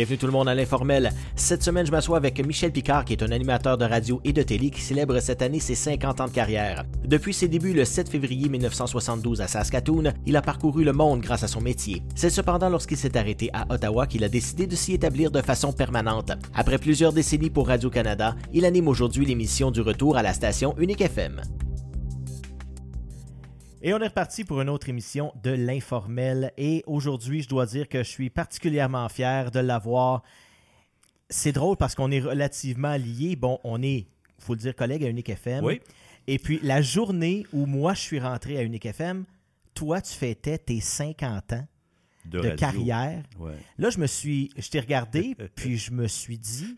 Bienvenue tout le monde à l'informel. Cette semaine, je m'assois avec Michel Picard, qui est un animateur de radio et de télé qui célèbre cette année ses 50 ans de carrière. Depuis ses débuts le 7 février 1972 à Saskatoon, il a parcouru le monde grâce à son métier. C'est cependant lorsqu'il s'est arrêté à Ottawa qu'il a décidé de s'y établir de façon permanente. Après plusieurs décennies pour Radio-Canada, il anime aujourd'hui l'émission du retour à la station Unique FM. Et on est reparti pour une autre émission de l'informel. Et aujourd'hui, je dois dire que je suis particulièrement fier de l'avoir. C'est drôle parce qu'on est relativement liés. Bon, on est, il faut le dire, collègue à Unique FM. Oui. Et puis, la journée où moi, je suis rentré à Unique FM, toi, tu fêtais tes 50 ans de, carrière. Ouais. Là, je me suis, je t'ai regardé, puis je me suis dit,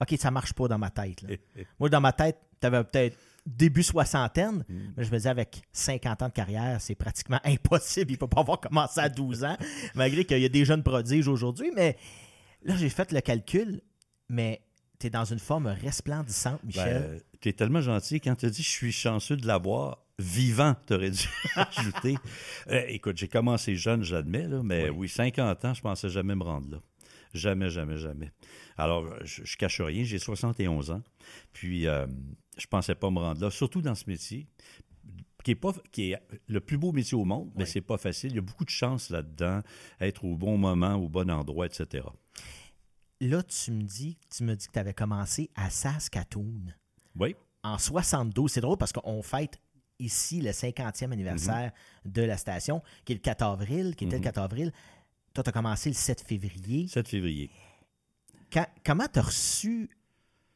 OK, ça marche pas dans ma tête. là. Moi, dans ma tête, tu avais peut-être début soixantaine, Mm. mais je me disais, avec 50 ans de carrière, c'est pratiquement impossible. Il peut pas avoir commencé à 12 ans, malgré qu'il y a des jeunes prodiges aujourd'hui. Mais là, j'ai fait le calcul, mais tu es dans une forme resplendissante, Michel. Ben, tu es tellement gentil. Quand tu as dit je suis chanceux de l'avoir vivant, tu aurais dû ajouter. Euh, écoute, j'ai commencé jeune, j'admets, là, mais oui. 50 ans, je pensais jamais me rendre là. Jamais, jamais, jamais. Alors, je, je cache rien, j'ai 71 ans. Puis, euh, je pensais pas me rendre là, surtout dans ce métier. Qui est, pas, qui est le plus beau métier au monde, mais Oui. c'est pas facile. Il y a beaucoup de chance là-dedans, être au bon moment, au bon endroit, etc. Là, tu me dis, tu me dis que tu avais commencé à Saskatoon. Oui. en 72. C'est drôle parce qu'on fête ici le 50e anniversaire de la station, qui est le 4 avril, qui était le 4 avril. Toi, tu as commencé le 7 février. 7 février. Quand- comment tu as reçu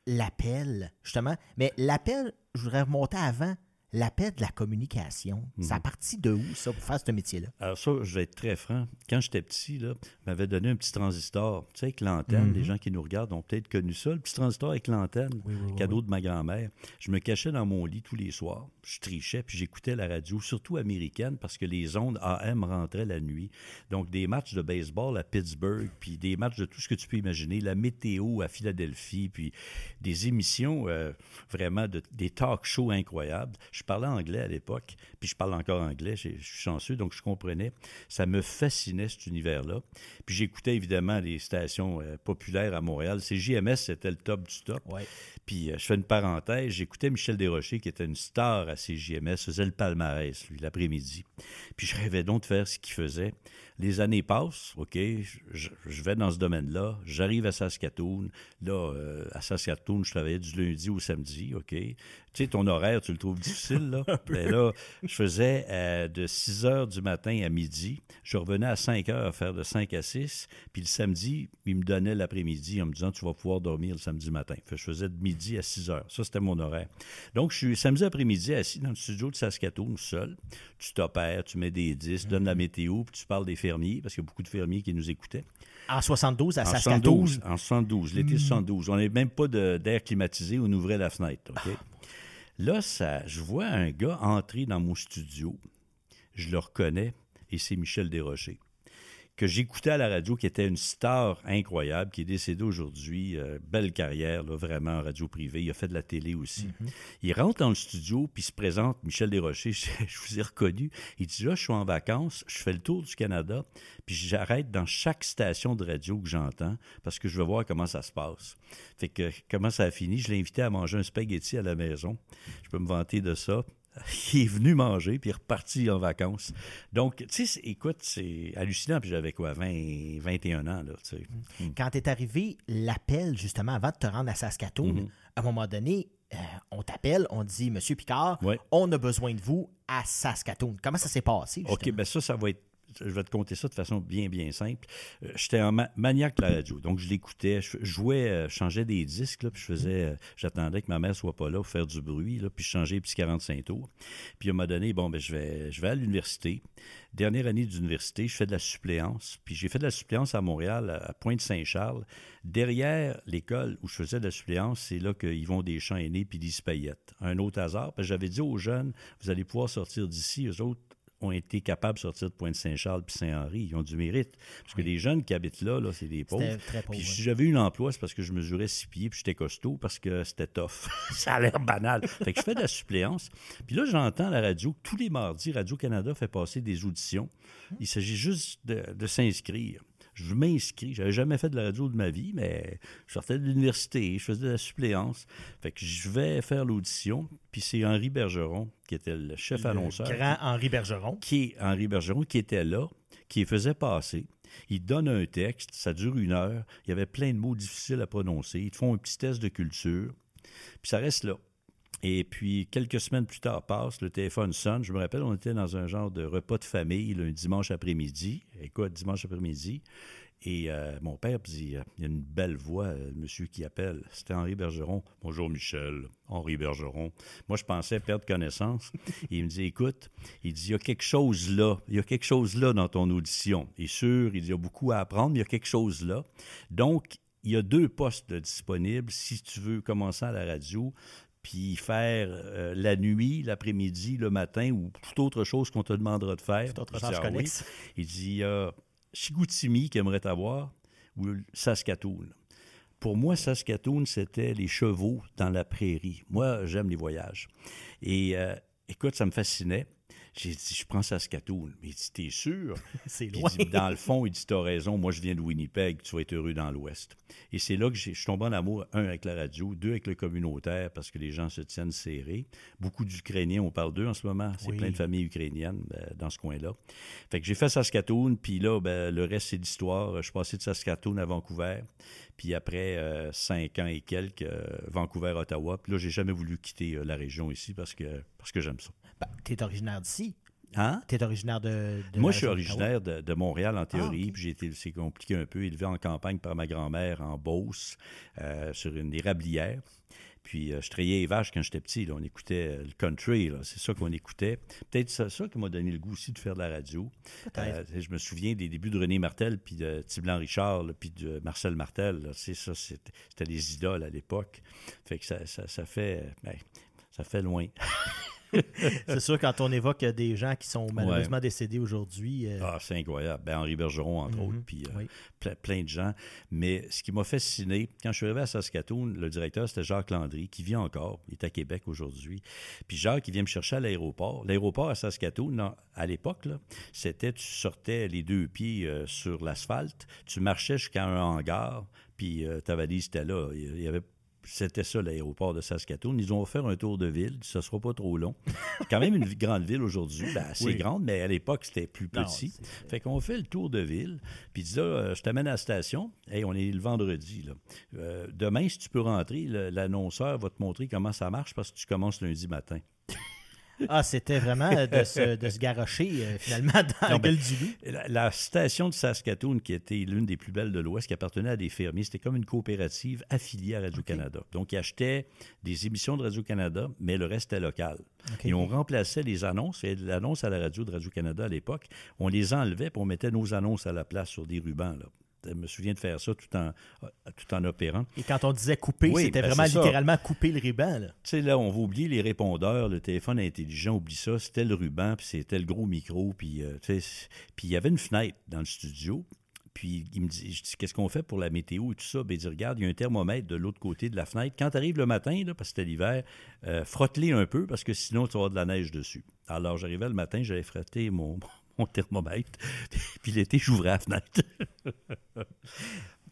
l'appel, justement? Mais l'appel, je voudrais remonter avant, l'appel de la communication. Ça a parti de où, ça, pour faire ce métier-là? Alors ça, je vais être très franc. Quand j'étais petit, là, m'avait donné un petit transistor, tu sais, avec l'antenne. Les gens qui nous regardent ont peut-être connu ça, le petit transistor avec l'antenne, Oui, oui, oui, cadeau de ma grand-mère. Je me cachais dans mon lit tous les soirs. Je trichais, puis j'écoutais la radio, surtout américaine, parce que les ondes AM rentraient la nuit. Donc, des matchs de baseball à Pittsburgh, puis des matchs de tout ce que tu peux imaginer, la météo à Philadelphie, puis des émissions euh, vraiment, de, des talk shows incroyables. Je parlais anglais à l'époque, puis je parle encore anglais, je suis chanceux, donc je comprenais. Ça me fascinait, cet univers-là. Puis j'écoutais évidemment les stations euh, populaires à Montréal. C'est JMS, c'était le top du top. Ouais. Puis euh, je fais une parenthèse, j'écoutais Michel Desrochers, qui était une star à CJMS, faisait le palmarès, lui, l'après-midi. Puis je rêvais donc de faire ce qu'il faisait. Les années passent, OK, je, vais dans ce domaine-là, j'arrive à Saskatoon. Là, euh, à Saskatoon, je travaillais du lundi au samedi, OK. Tu sais, ton horaire, tu le trouves difficile, là? Mais là, je faisais euh, de 6 heures du matin à midi. Je revenais à 5 heures à faire de 5 à 6. Puis le samedi, il me donnait l'après-midi en me disant, tu vas pouvoir dormir le samedi matin. Fait je faisais de midi à 6 heures. Ça, c'était mon horaire. Donc, je suis samedi après-midi assis dans le studio de Saskatoon, seul. Tu t'opères, tu mets des disques, donnes la météo, puis tu parles des fermiers, parce qu'il y a beaucoup de fermiers qui nous écoutaient. En 72, à En Saskatoon. 72, en 72, l'été 72. On n'avait même pas d'air climatisé, on ouvrait la fenêtre. OK? Là, ça, je vois un gars entrer dans mon studio. Je le reconnais, et c'est Michel Desrochers, que j'écoutais à la radio, qui était une star incroyable, qui est décédé aujourd'hui. euh, belle carrière, là, vraiment, en radio privée. Il a fait de la télé aussi. Il rentre dans le studio, puis se présente, Michel Desrochers, je, je vous ai reconnu. Il dit, là, je suis en vacances, je fais le tour du Canada, puis j'arrête dans chaque station de radio que j'entends, parce que je veux voir comment ça se passe. Fait que, comment ça a fini, je l'ai invité à manger un spaghetti à la maison. Je peux me vanter de ça. Il est venu manger, puis il est reparti en vacances. Donc, tu sais, écoute, c'est hallucinant. Puis j'avais quoi, 20, 21 ans, là, tu sais. Quand est arrivé l'appel, justement, avant de te rendre à Saskatoon, Mhm. à un moment donné, euh, on t'appelle, on dit Monsieur Picard, Ouais. on a besoin de vous à Saskatoon. Comment ça s'est passé? OK, justement? ben ça, ça va être. Je vais te compter ça de façon bien, bien simple. Euh, J'étais un ma- maniaque de la radio. Donc, je l'écoutais. Je jouais, euh, je changeais des disques, puis je faisais. euh, J'attendais que ma mère soit pas là pour faire du bruit, puis je changeais les petits 45 tours. Puis, à moment donné, bon, ben, je vais, à l'université. Dernière année d'université, je fais de la suppléance. Puis, j'ai fait de la suppléance à Montréal, à Pointe-Saint-Charles. Derrière l'école où je faisais de la suppléance, c'est là que Yvon Deschamps est né, puis Lise Payette. Un autre hasard, j'avais dit aux jeunes, vous allez pouvoir sortir d'ici. Eux autres, ont été capables de sortir de Pointe-Saint-Charles puis Saint-Henri. Ils ont du mérite. Parce que les jeunes qui habitent là, là c'est des pauvres. Très pauvre, Puis si j'avais eu l'emploi, c'est parce que je mesurais six pieds puis j'étais costaud parce que c'était tough. ça a l'air banal. Fait que je fais de la suppléance. Puis là, j'entends à la radio tous les mardis, Radio-Canada fait passer des auditions. Il s'agit juste de, de s'inscrire. Je m'inscris. J'avais jamais fait de la radio de ma vie, mais je sortais de l'université, je faisais de la suppléance. Fait que je vais faire l'audition. Puis c'est Henri Bergeron, qui était le chef annonceur. Grand Henri Bergeron. Qui est Henri Bergeron, qui était là, qui faisait passer. Il donne un texte, ça dure une heure. Il y avait plein de mots difficiles à prononcer. Ils te font un petit test de culture. Puis ça reste là. Et puis, quelques semaines plus tard passe, le téléphone sonne. Je me rappelle, on était dans un genre de repas de famille, un dimanche après-midi. Écoute, dimanche après-midi. Et euh, mon père dit euh, il y a une belle voix, euh, monsieur qui appelle. C'était Henri Bergeron. Bonjour Michel, Henri Bergeron. Moi, je pensais perdre connaissance. il me dit écoute, il dit il y a quelque chose là. Il y a quelque chose là dans ton audition. Est sûr, il dit il y a beaucoup à apprendre, mais il y a quelque chose là. Donc, il y a deux postes disponibles si tu veux commencer à la radio puis faire euh, la nuit, l'après-midi, le matin ou toute autre chose qu'on te demandera de faire. Toute autre chose ah Il dit a Chigoutimi qui aimerait avoir ou Saskatoon. Pour moi, Saskatoon, c'était les chevaux dans la prairie. Moi, j'aime les voyages. Et euh, écoute, ça me fascinait. J'ai dit, je prends Saskatoon. Mais il dit, t'es sûr? c'est loin. dit, dans le fond, il dit, t'as raison, moi je viens de Winnipeg, tu vas être heureux dans l'Ouest. Et c'est là que je suis tombé en amour, un, avec la radio, deux, avec le communautaire, parce que les gens se tiennent serrés. Beaucoup d'Ukrainiens, on parle d'eux en ce moment. C'est plein de familles ukrainiennes euh, dans ce coin-là. Fait que j'ai fait Saskatoon, puis là, ben, le reste, c'est l'histoire. Je suis passé de Saskatoon à Vancouver. Puis après euh, cinq ans et quelques, euh, Vancouver, Ottawa. Puis là, j'ai jamais voulu quitter la région ici parce que, parce que j'aime ça. Ben, tu es originaire d'ici. Hein? Tu es originaire de, Moi, je suis originaire de, Montréal en théorie, ah, puis j'ai été, c'est compliqué un peu, élevé en campagne par ma grand-mère en Beauce, euh, sur une érablière. Puis euh, je trayais les vaches quand j'étais petit. on écoutait euh, le country, c'est ça qu'on écoutait. Peut-être ça, ça qui m'a donné le goût aussi de faire de la radio. je me souviens des débuts de René Martel, puis de Tiblan Richard, puis de Marcel Martel. C'est ça, c'était, des idoles à l'époque. Fait que ça, ça, fait... Ben, ça fait loin. c'est sûr, quand on évoque des gens qui sont malheureusement décédés aujourd'hui. Euh, ah, c'est incroyable. Ben, Henri Bergeron, entre mhm. autres, puis euh, plein, de gens. Mais ce qui m'a fasciné, quand je suis arrivé à Saskatoon, le directeur, c'était Jacques Landry, qui vit encore. Il est à Québec aujourd'hui. Puis Jacques, il vient me chercher à l'aéroport. L'aéroport à Saskatoon, à l'époque, c'était tu sortais les deux pieds euh, sur l'asphalte, tu marchais jusqu'à un hangar, puis ta valise était là. Il y avait c'était ça l'aéroport de Saskatoon. Ils ont offert un tour de ville. Ça ne sera pas trop long. C'est quand même une grande ville aujourd'hui. Ben, assez grande, mais à l'époque, c'était plus petit. fait qu'on fait le tour de ville. Puis dit là, euh, je t'amène à la station. Hey, on est le vendredi. Là. Euh, demain, si tu peux rentrer, l'annonceur va te montrer comment ça marche parce que tu commences lundi matin. Ah, c'était vraiment de se, de se garrocher euh, finalement dans la gueule du loup. La, station de Saskatoon, qui était l'une des plus belles de l'Ouest, qui appartenait à des fermiers, c'était comme une coopérative affiliée à Radio-Canada. Donc, ils achetaient des émissions de Radio-Canada, mais le reste était local. Et on remplaçait les annonces, et l'annonce à la radio de Radio-Canada à l'époque, on les enlevait et on mettait nos annonces à la place sur des rubans. Là je me souviens de faire ça tout en, tout en opérant. Et quand on disait couper, c'était ben, vraiment littéralement couper le ruban. Tu sais, là, on va oublier les répondeurs, le téléphone intelligent, oublie ça. C'était le ruban, puis c'était le gros micro, puis euh, puis il y avait une fenêtre dans le studio. Puis il me dit, je dis, qu'est-ce qu'on fait pour la météo et tout ça? Ben, il dit, regarde, il y a un thermomètre de l'autre côté de la fenêtre. Quand tu arrives le matin, là, parce que c'était l'hiver, euh, frotte-les un peu parce que sinon tu vas avoir de la neige dessus. Alors j'arrivais le matin, j'allais frotter mon, mon thermomètre. Puis l'été, j'ouvrais la fenêtre.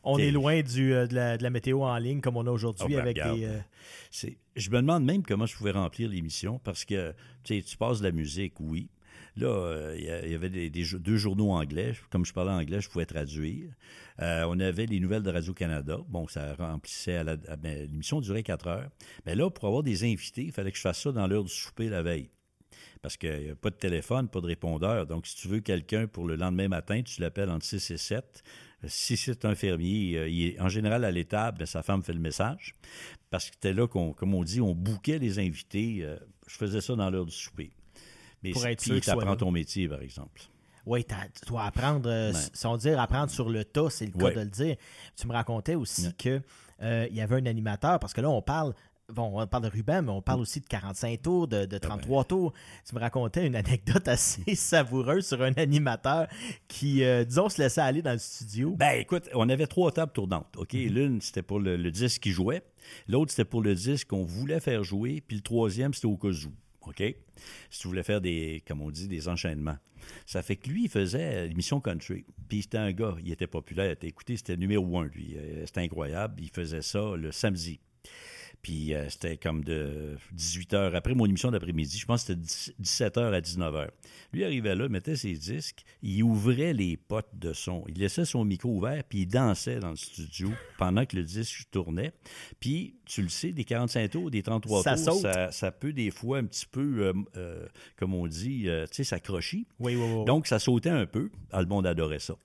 on est loin du, euh, de, la, météo en ligne comme on a aujourd'hui ah, ben, avec des. Euh, je me demande même comment je pouvais remplir l'émission parce que tu passes de la musique, oui. Là, euh, il y avait des, deux journaux anglais. Comme je parlais anglais, je pouvais traduire. on avait les nouvelles de Radio-Canada. Bon, ça remplissait à ben, l'émission durait quatre heures. Mais là, pour avoir des invités, il fallait que je fasse ça dans l'heure du souper la veille parce qu'il n'y a pas de téléphone, pas de répondeur. Donc, si tu veux quelqu'un pour le lendemain matin, tu l'appelles entre 6 et 7. Si c'est un fermier, euh, il est en général à l'étable, ben, sa femme fait le message. Parce que c'était là qu'on, comme on dit, on bouquait les invités. Euh, je faisais ça dans l'heure du souper. Mais pour être sûr que tu apprends ton métier, par exemple. Oui, tu dois apprendre, euh, sans dire apprendre sur le tas, c'est le cas de le dire. Tu me racontais aussi qu'il y avait un animateur, parce que là, on parle Bon, on parle de ruban, mais on parle aussi de 45 tours, de, 33 tours. Tu me racontais une anecdote assez savoureuse sur un animateur qui, euh, disons, se laissait aller dans le studio. Ben, écoute, on avait trois tables tournantes. OK? Mhm. L'une, c'était pour le, disque qui jouait. L'autre, c'était pour le disque qu'on voulait faire jouer. Puis le troisième, c'était au cas où. OK? Si tu voulais faire des, comme on dit, des enchaînements. Ça fait que lui, il faisait l'émission country. Puis c'était un gars, il était populaire. Écoutez, c'était numéro un, lui. Euh, c'était incroyable. Il faisait ça le samedi. Puis euh, c'était comme de 18 h après mon émission d'après-midi. Je pense que c'était 17 h à 19 h. Lui arrivait là, mettait ses disques, il ouvrait les potes de son. Il laissait son micro ouvert, puis il dansait dans le studio pendant que le disque tournait. Puis, tu le sais, des 45 tours, des 33 Ça tours, ça, ça peut des fois un petit peu, euh, euh, comme on dit, tu sais, ça crochit. Oui, oui, oui. Donc, ça sautait un peu. Le monde adorait ça.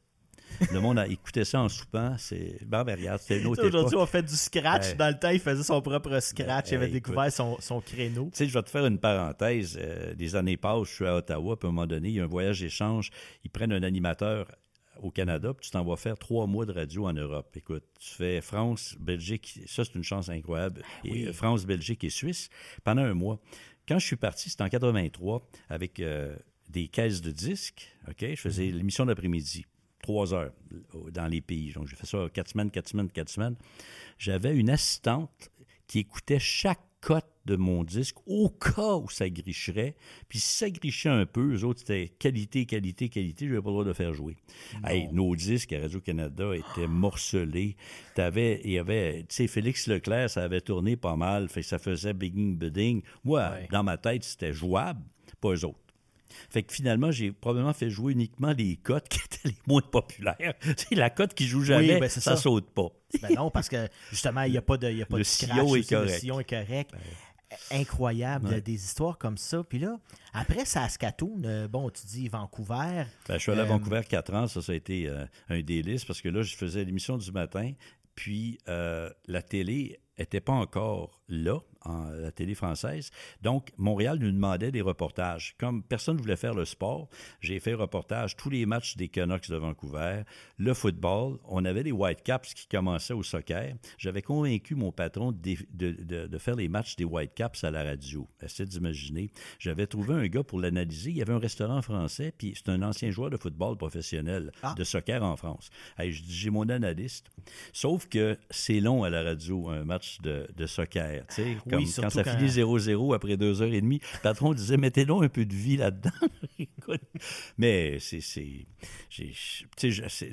Le monde a écouté ça en soupant. C'est. Ben, ben, regarde, c'était une autre. Aujourd'hui, on fait du scratch. Dans le temps, il faisait son propre scratch. il avait découvert son, son créneau. Tu sais, je vais te faire une parenthèse. Euh, des années passent, je suis à Ottawa, puis à un moment donné, il y a un voyage d'échange. Ils prennent un animateur au Canada, puis tu t'en vas faire trois mois de radio en Europe. Écoute, tu fais France, Belgique, ça c'est une chance incroyable. Et, oui. euh, France, Belgique et Suisse pendant un mois. Quand je suis parti, c'était en 83, avec euh, des caisses de disques. OK? Je faisais l'émission d'après-midi, trois heures dans les pays. Donc, j'ai fait ça quatre semaines, quatre semaines, quatre semaines. J'avais une assistante qui écoutait chaque cote de mon disque au cas où ça gricherait. Puis si ça grichait un peu, eux autres, c'était qualité, qualité, qualité, je n'avais pas le droit de faire jouer. Hey, nos disques à Radio-Canada étaient morcelés. T'avais, il y avait, tu sais, Félix Leclerc, ça avait tourné pas mal, fait ça faisait bigging, bidding. Moi, Ouais. dans ma tête, c'était jouable, pas eux autres. Fait que finalement, j'ai probablement fait jouer uniquement les cotes qui étaient les moins populaires. C'est la cote qui joue jamais, ben, ça, ça. saute pas. Ben non, parce que justement, il n'y a pas de, il y a pas Le de scratch. sillon est aussi, Le correct. Sillon est correct. Incroyable, Ouais. des histoires comme ça. Puis là, après Saskatoon, euh, bon, tu dis Vancouver. Ben, je suis allé à Euh, Vancouver quatre ans, ça, ça a été euh, un délice parce que là, je faisais l'émission du matin, puis euh, la télé était pas encore là, en, la télé française. Donc, Montréal nous demandait des reportages. Comme personne ne voulait faire le sport, j'ai fait reportage tous les matchs des Canucks de Vancouver, le football. On avait les Whitecaps qui commençaient au soccer. J'avais convaincu mon patron de, de- de- de faire les matchs des Whitecaps à la radio. Essayez d'imaginer. J'avais trouvé un gars pour l'analyser. Il y avait un restaurant français, puis c'est un ancien joueur de football professionnel, Ah. de soccer en France. Hey, je dis, j'ai mon analyste. Sauf que c'est long à la radio, un match de, de soccer. tu sais, comme quand ça quand- finit 0-0 après deux heures et demie, le patron disait mettez donc un peu de vie là-dedans. Mais c'est.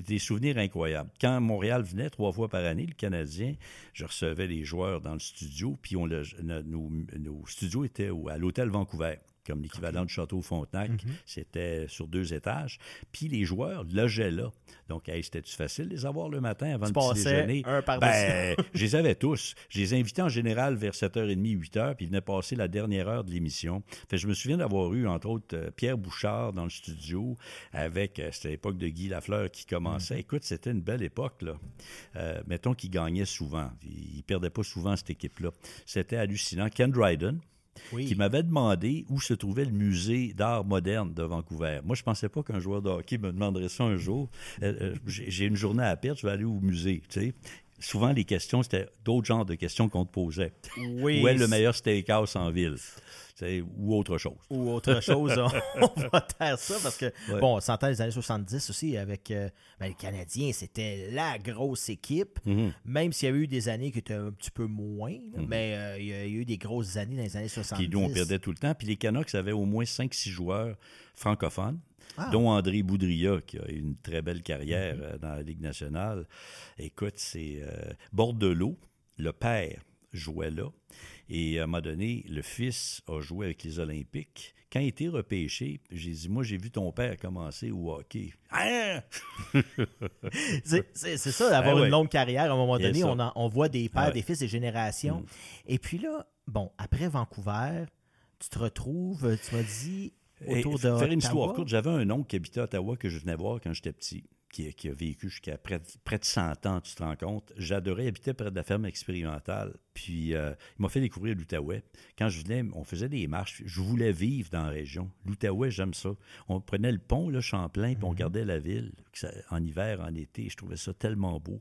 des souvenirs incroyables. Quand Montréal venait trois fois par année, le Canadien, je recevais les joueurs dans le studio, puis on le- no- nos, nos studios étaient à l'hôtel Vancouver comme l'équivalent du château Frontenac. C'était sur deux étages. Puis les joueurs logeaient là. Donc, hey, c'était-tu facile de les avoir le matin avant Tu le petit déjeuner? un par ben, je les avais tous. Je les invitais en général vers 7h30, 8h, puis ils venaient passer la dernière heure de l'émission. Fait je me souviens d'avoir eu, entre autres, euh, Pierre Bouchard dans le studio avec, euh, c'était l'époque de Guy Lafleur qui commençait. Écoute, c'était une belle époque, là. Euh, mettons qu'il gagnait souvent. Il, il perdait pas souvent cette équipe-là. C'était hallucinant. Ken Dryden, Oui. qui m'avait demandé où se trouvait le musée d'art moderne de Vancouver. Moi, je pensais pas qu'un joueur de hockey me demanderait ça un jour. Euh, euh, j'ai j'ai une journée à perdre, je vais aller au musée. Tu sais. Souvent, les questions, c'était d'autres genres de questions qu'on te posait. Oui. Où est le meilleur steakhouse en ville? Ou autre chose. ou autre chose, on, va taire ça parce que, Ouais. bon, on s'entend les années 70 aussi avec euh, ben, les Canadiens, c'était la grosse équipe, Mhm. même s'il y a eu des années qui étaient un petit peu moins, là, mais euh, il y a eu des grosses années dans les années 70. Puis nous, on perdait tout le temps. Puis les Canucks avaient au moins 5-6 joueurs francophones, Ah. dont André Boudria, qui a eu une très belle carrière euh, dans la Ligue nationale. Écoute, c'est euh, Bordelot, le père jouait là. Et à un moment donné, le fils a joué avec les Olympiques. Quand il a été repêché, j'ai dit, moi, j'ai vu ton père commencer au hockey. Hein? C'est ça, d'avoir ouais. une longue carrière. À un moment donné, on, en- on voit des pères, Ouais. Mm. des fils, des générations. Et puis là, bon, après Vancouver, tu te retrouves, tu m'as dit, autour de faire une Ottawa. histoire courte, j'avais un oncle qui habitait à Ottawa que je venais voir quand j'étais petit, qui, qui a vécu jusqu'à près, de- près de 100 ans, tu te rends compte? J'adorais, il habitait près de la ferme expérimentale. Puis euh, il m'a fait découvrir l'Outaouais. Quand je venais, on faisait des marches. Je voulais vivre dans la région. L'Outaouais, j'aime ça. On prenait le pont, le Champlain, puis on regardait la ville, en hiver, en été. Je trouvais ça tellement beau.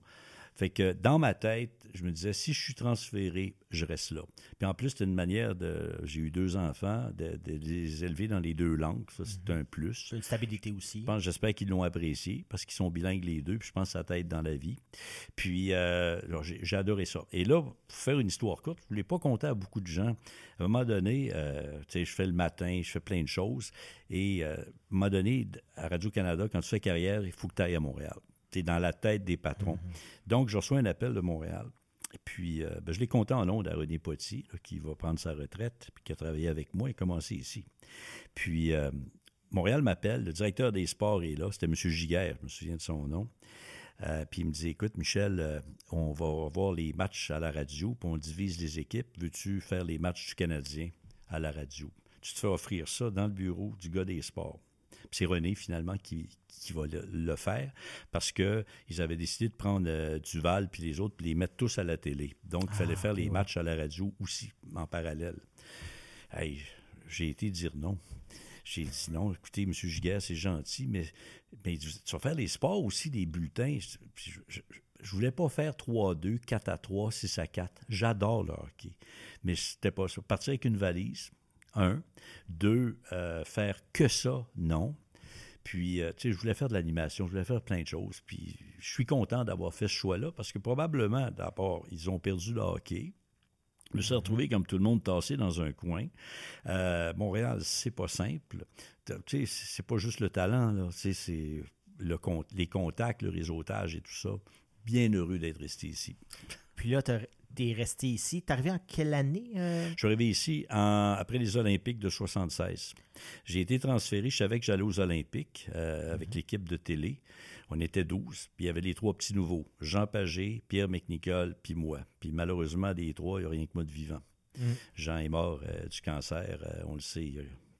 Fait que dans ma tête, je me disais, si je suis transféré, je reste là. Puis en plus, c'est une manière de. J'ai eu deux enfants, de, les élever dans les deux langues. Ça, c'est mhm. un plus. Une stabilité aussi. J'espère qu'ils l'ont apprécié parce qu'ils sont bilingues les deux. Puis je pense que ça t'aide dans la vie. Puis euh, j'ai adoré ça. Et là, pour faire une histoire courte, je ne voulais pas compter à beaucoup de gens. À un moment donné, euh, tu sais, je fais le matin, je fais plein de choses. Et euh, à un moment donné, à Radio-Canada, quand tu fais carrière, il faut que tu ailles à Montréal. Tu es dans la tête des patrons. Mhm. Donc, je reçois un appel de Montréal. Et puis, euh, ben, je l'ai compté en ondes à René Potti, qui va prendre sa retraite, puis qui a travaillé avec moi et commencé ici. Puis, euh, Montréal m'appelle, le directeur des sports est là, c'était M. Giguère, je me souviens de son nom. Euh, puis il me dit Écoute, Michel, on va voir les matchs à la radio, puis on divise les équipes. Veux-tu faire les matchs du Canadien à la radio? Tu te fais offrir ça dans le bureau du gars des sports c'est René, finalement, qui, va le, faire parce qu'ils avaient décidé de prendre euh, Duval puis les autres puis les mettre tous à la télé. Donc, il fallait ah, faire les matchs à la radio aussi, en parallèle. j'ai été dire non. J'ai dit non, écoutez, M. Giguère, c'est gentil, mais, mais tu vas faire les sports aussi, des bulletins. Je, je, voulais pas faire 3-2, 4 à 3, 6 à 4. J'adore le hockey. Mais c'était pas ça. Partir avec une valise, un. Deux, euh, faire que ça, non. Puis, euh, tu sais, je voulais faire de l'animation, je voulais faire plein de choses. Puis, je suis content d'avoir fait ce choix-là parce que probablement, d'abord, ils ont perdu le hockey. Je me suis retrouvé comme tout le monde tassé dans un coin. Euh, Montréal, c'est pas simple. Tu sais, c'est pas juste le talent, là. c'est le, les contacts, le réseautage et tout ça. Bien heureux d'être resté ici. Puis là, tu es resté ici. Tu arrivé en quelle année? Euh? Je suis arrivé ici après les Olympiques de 76. J'ai été transféré, je savais que j'allais aux Olympiques euh, avec mhm. l'équipe de télé. On était 12, puis il y avait les trois petits nouveaux, Jean Pagé, Pierre McNicol, puis moi. Puis malheureusement, des trois, il n'y a rien que moi de vivant. Mhm. Jean est mort euh, du cancer, on le sait,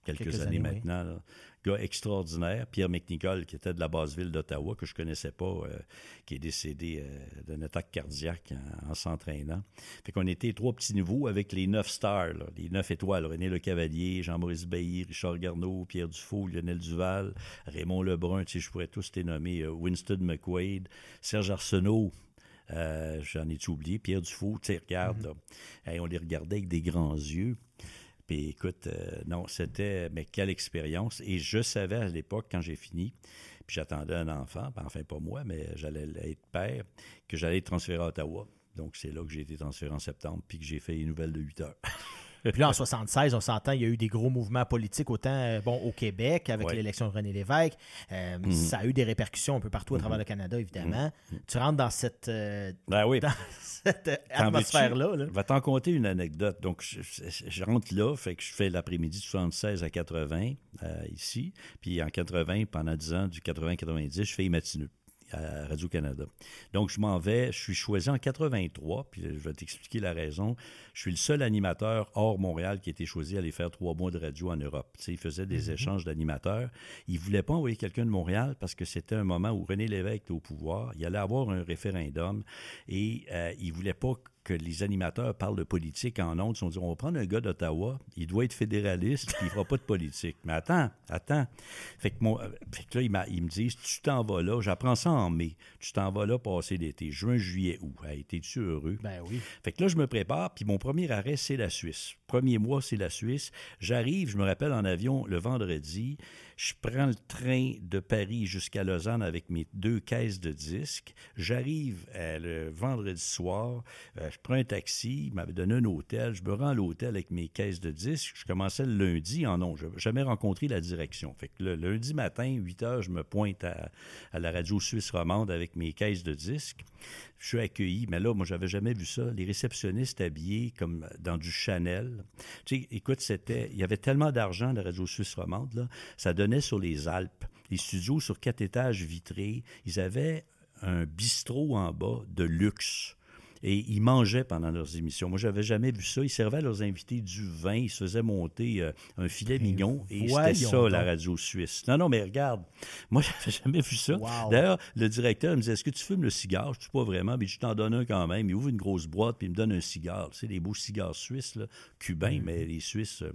quelques, années, maintenant. Gars extraordinaire. Pierre McNicol, qui était de la base ville d'Ottawa, que je connaissais pas, euh, qui est décédé euh, d'un attaque cardiaque en, s'entraînant. Fait qu'on était trois petits nouveaux avec les neuf stars, les neuf étoiles. René Le Cavalier, Jean-Maurice Bailly, Richard Garneau, Pierre Dufault, Lionel Duval, Raymond Lebrun, tu sais, je pourrais tous les nommer, euh, Winston McQuaid, Serge Arsenault, j'en ai oublié, Pierre Dufault, tu sais, regarde, mm-hmm. on les regardait avec des grands yeux écoute, euh, non, c'était, mais quelle expérience. Et je savais à l'époque, quand j'ai fini, puis j'attendais un enfant, ben, enfin pas moi, mais j'allais être père, que j'allais être transféré à Ottawa. Donc c'est là que j'ai été transféré en septembre, puis que j'ai fait les nouvelles de 8 heures. Puis là, en 76, on s'entend, il y a eu des gros mouvements politiques, autant euh, bon, au Québec, avec l'élection de René Lévesque. Euh, mhm. Ça a eu des répercussions un peu partout à travers mhm. le Canada, évidemment. Mhm. Tu rentres dans cette, euh, ben oui. atmosphère-là. Je vais t'en conter une anecdote. Donc, je, rentre là, fait que je fais l'après-midi de 76 à 80 ici. Puis en 80, pendant 10 ans, du 80-90, je fais les matineux à Radio-Canada. Donc, je m'en vais, je suis choisi en 83, puis je vais t'expliquer la raison. Je suis le seul animateur hors Montréal qui a été choisi à aller faire trois mois de radio en Europe. Tu sais, il faisait des mm-hmm. échanges d'animateurs. Il ne voulait pas envoyer quelqu'un de Montréal parce que c'était un moment où René Lévesque était au pouvoir. Il allait avoir un référendum et euh, il ne voulait pas que les animateurs parlent de politique en ondes. Ils sont dit, on va prendre un gars d'Ottawa, il doit être fédéraliste, puis il fera pas de politique. Mais attends, attends. Fait que, moi, fait là, ils, me disent, tu t'en vas là, j'apprends ça en mai, tu t'en vas là passer l'été, juin, juillet, août. Hey, T'es-tu heureux? Ben oui. Fait que là, je me prépare, puis mon premier arrêt, c'est la Suisse. Premier mois, c'est la Suisse. J'arrive, je me rappelle, en avion le vendredi. Je prends le train de Paris jusqu'à Lausanne avec mes deux caisses de disques. J'arrive euh, le vendredi soir, euh, je prends un taxi, il m'avait donné un hôtel, je me rends à l'hôtel avec mes caisses de disques. Je commençais le lundi en non, je n'avais jamais rencontré la direction. Le lundi matin, 8 heures, je me pointe à, la radio suisse romande avec mes caisses de disques. Je suis accueilli, mais là, moi, j'avais jamais vu ça. Les réceptionnistes habillés comme dans du Chanel. Tu sais, écoute, c'était, il y avait tellement d'argent à la radio suisse romande, là, ça donnait sur les Alpes, les studios sur quatre étages vitrés. Ils avaient un bistrot en bas de luxe. Et ils mangeaient pendant leurs émissions. Moi, j'avais jamais vu ça. Ils servaient à leurs invités du vin. Ils se faisaient monter euh, un filet mignon. Et c'était ça, la radio suisse. Non, non, mais regarde. Moi, j'avais jamais vu ça. D'ailleurs, le directeur me disait, est-ce que tu fumes le cigare? Je ne sais pas vraiment, mais je t'en donne un quand même. Il ouvre une grosse boîte, puis il me donne un cigare. Tu sais, les beaux cigares suisses, là, cubains, mm. mais les Suisses euh,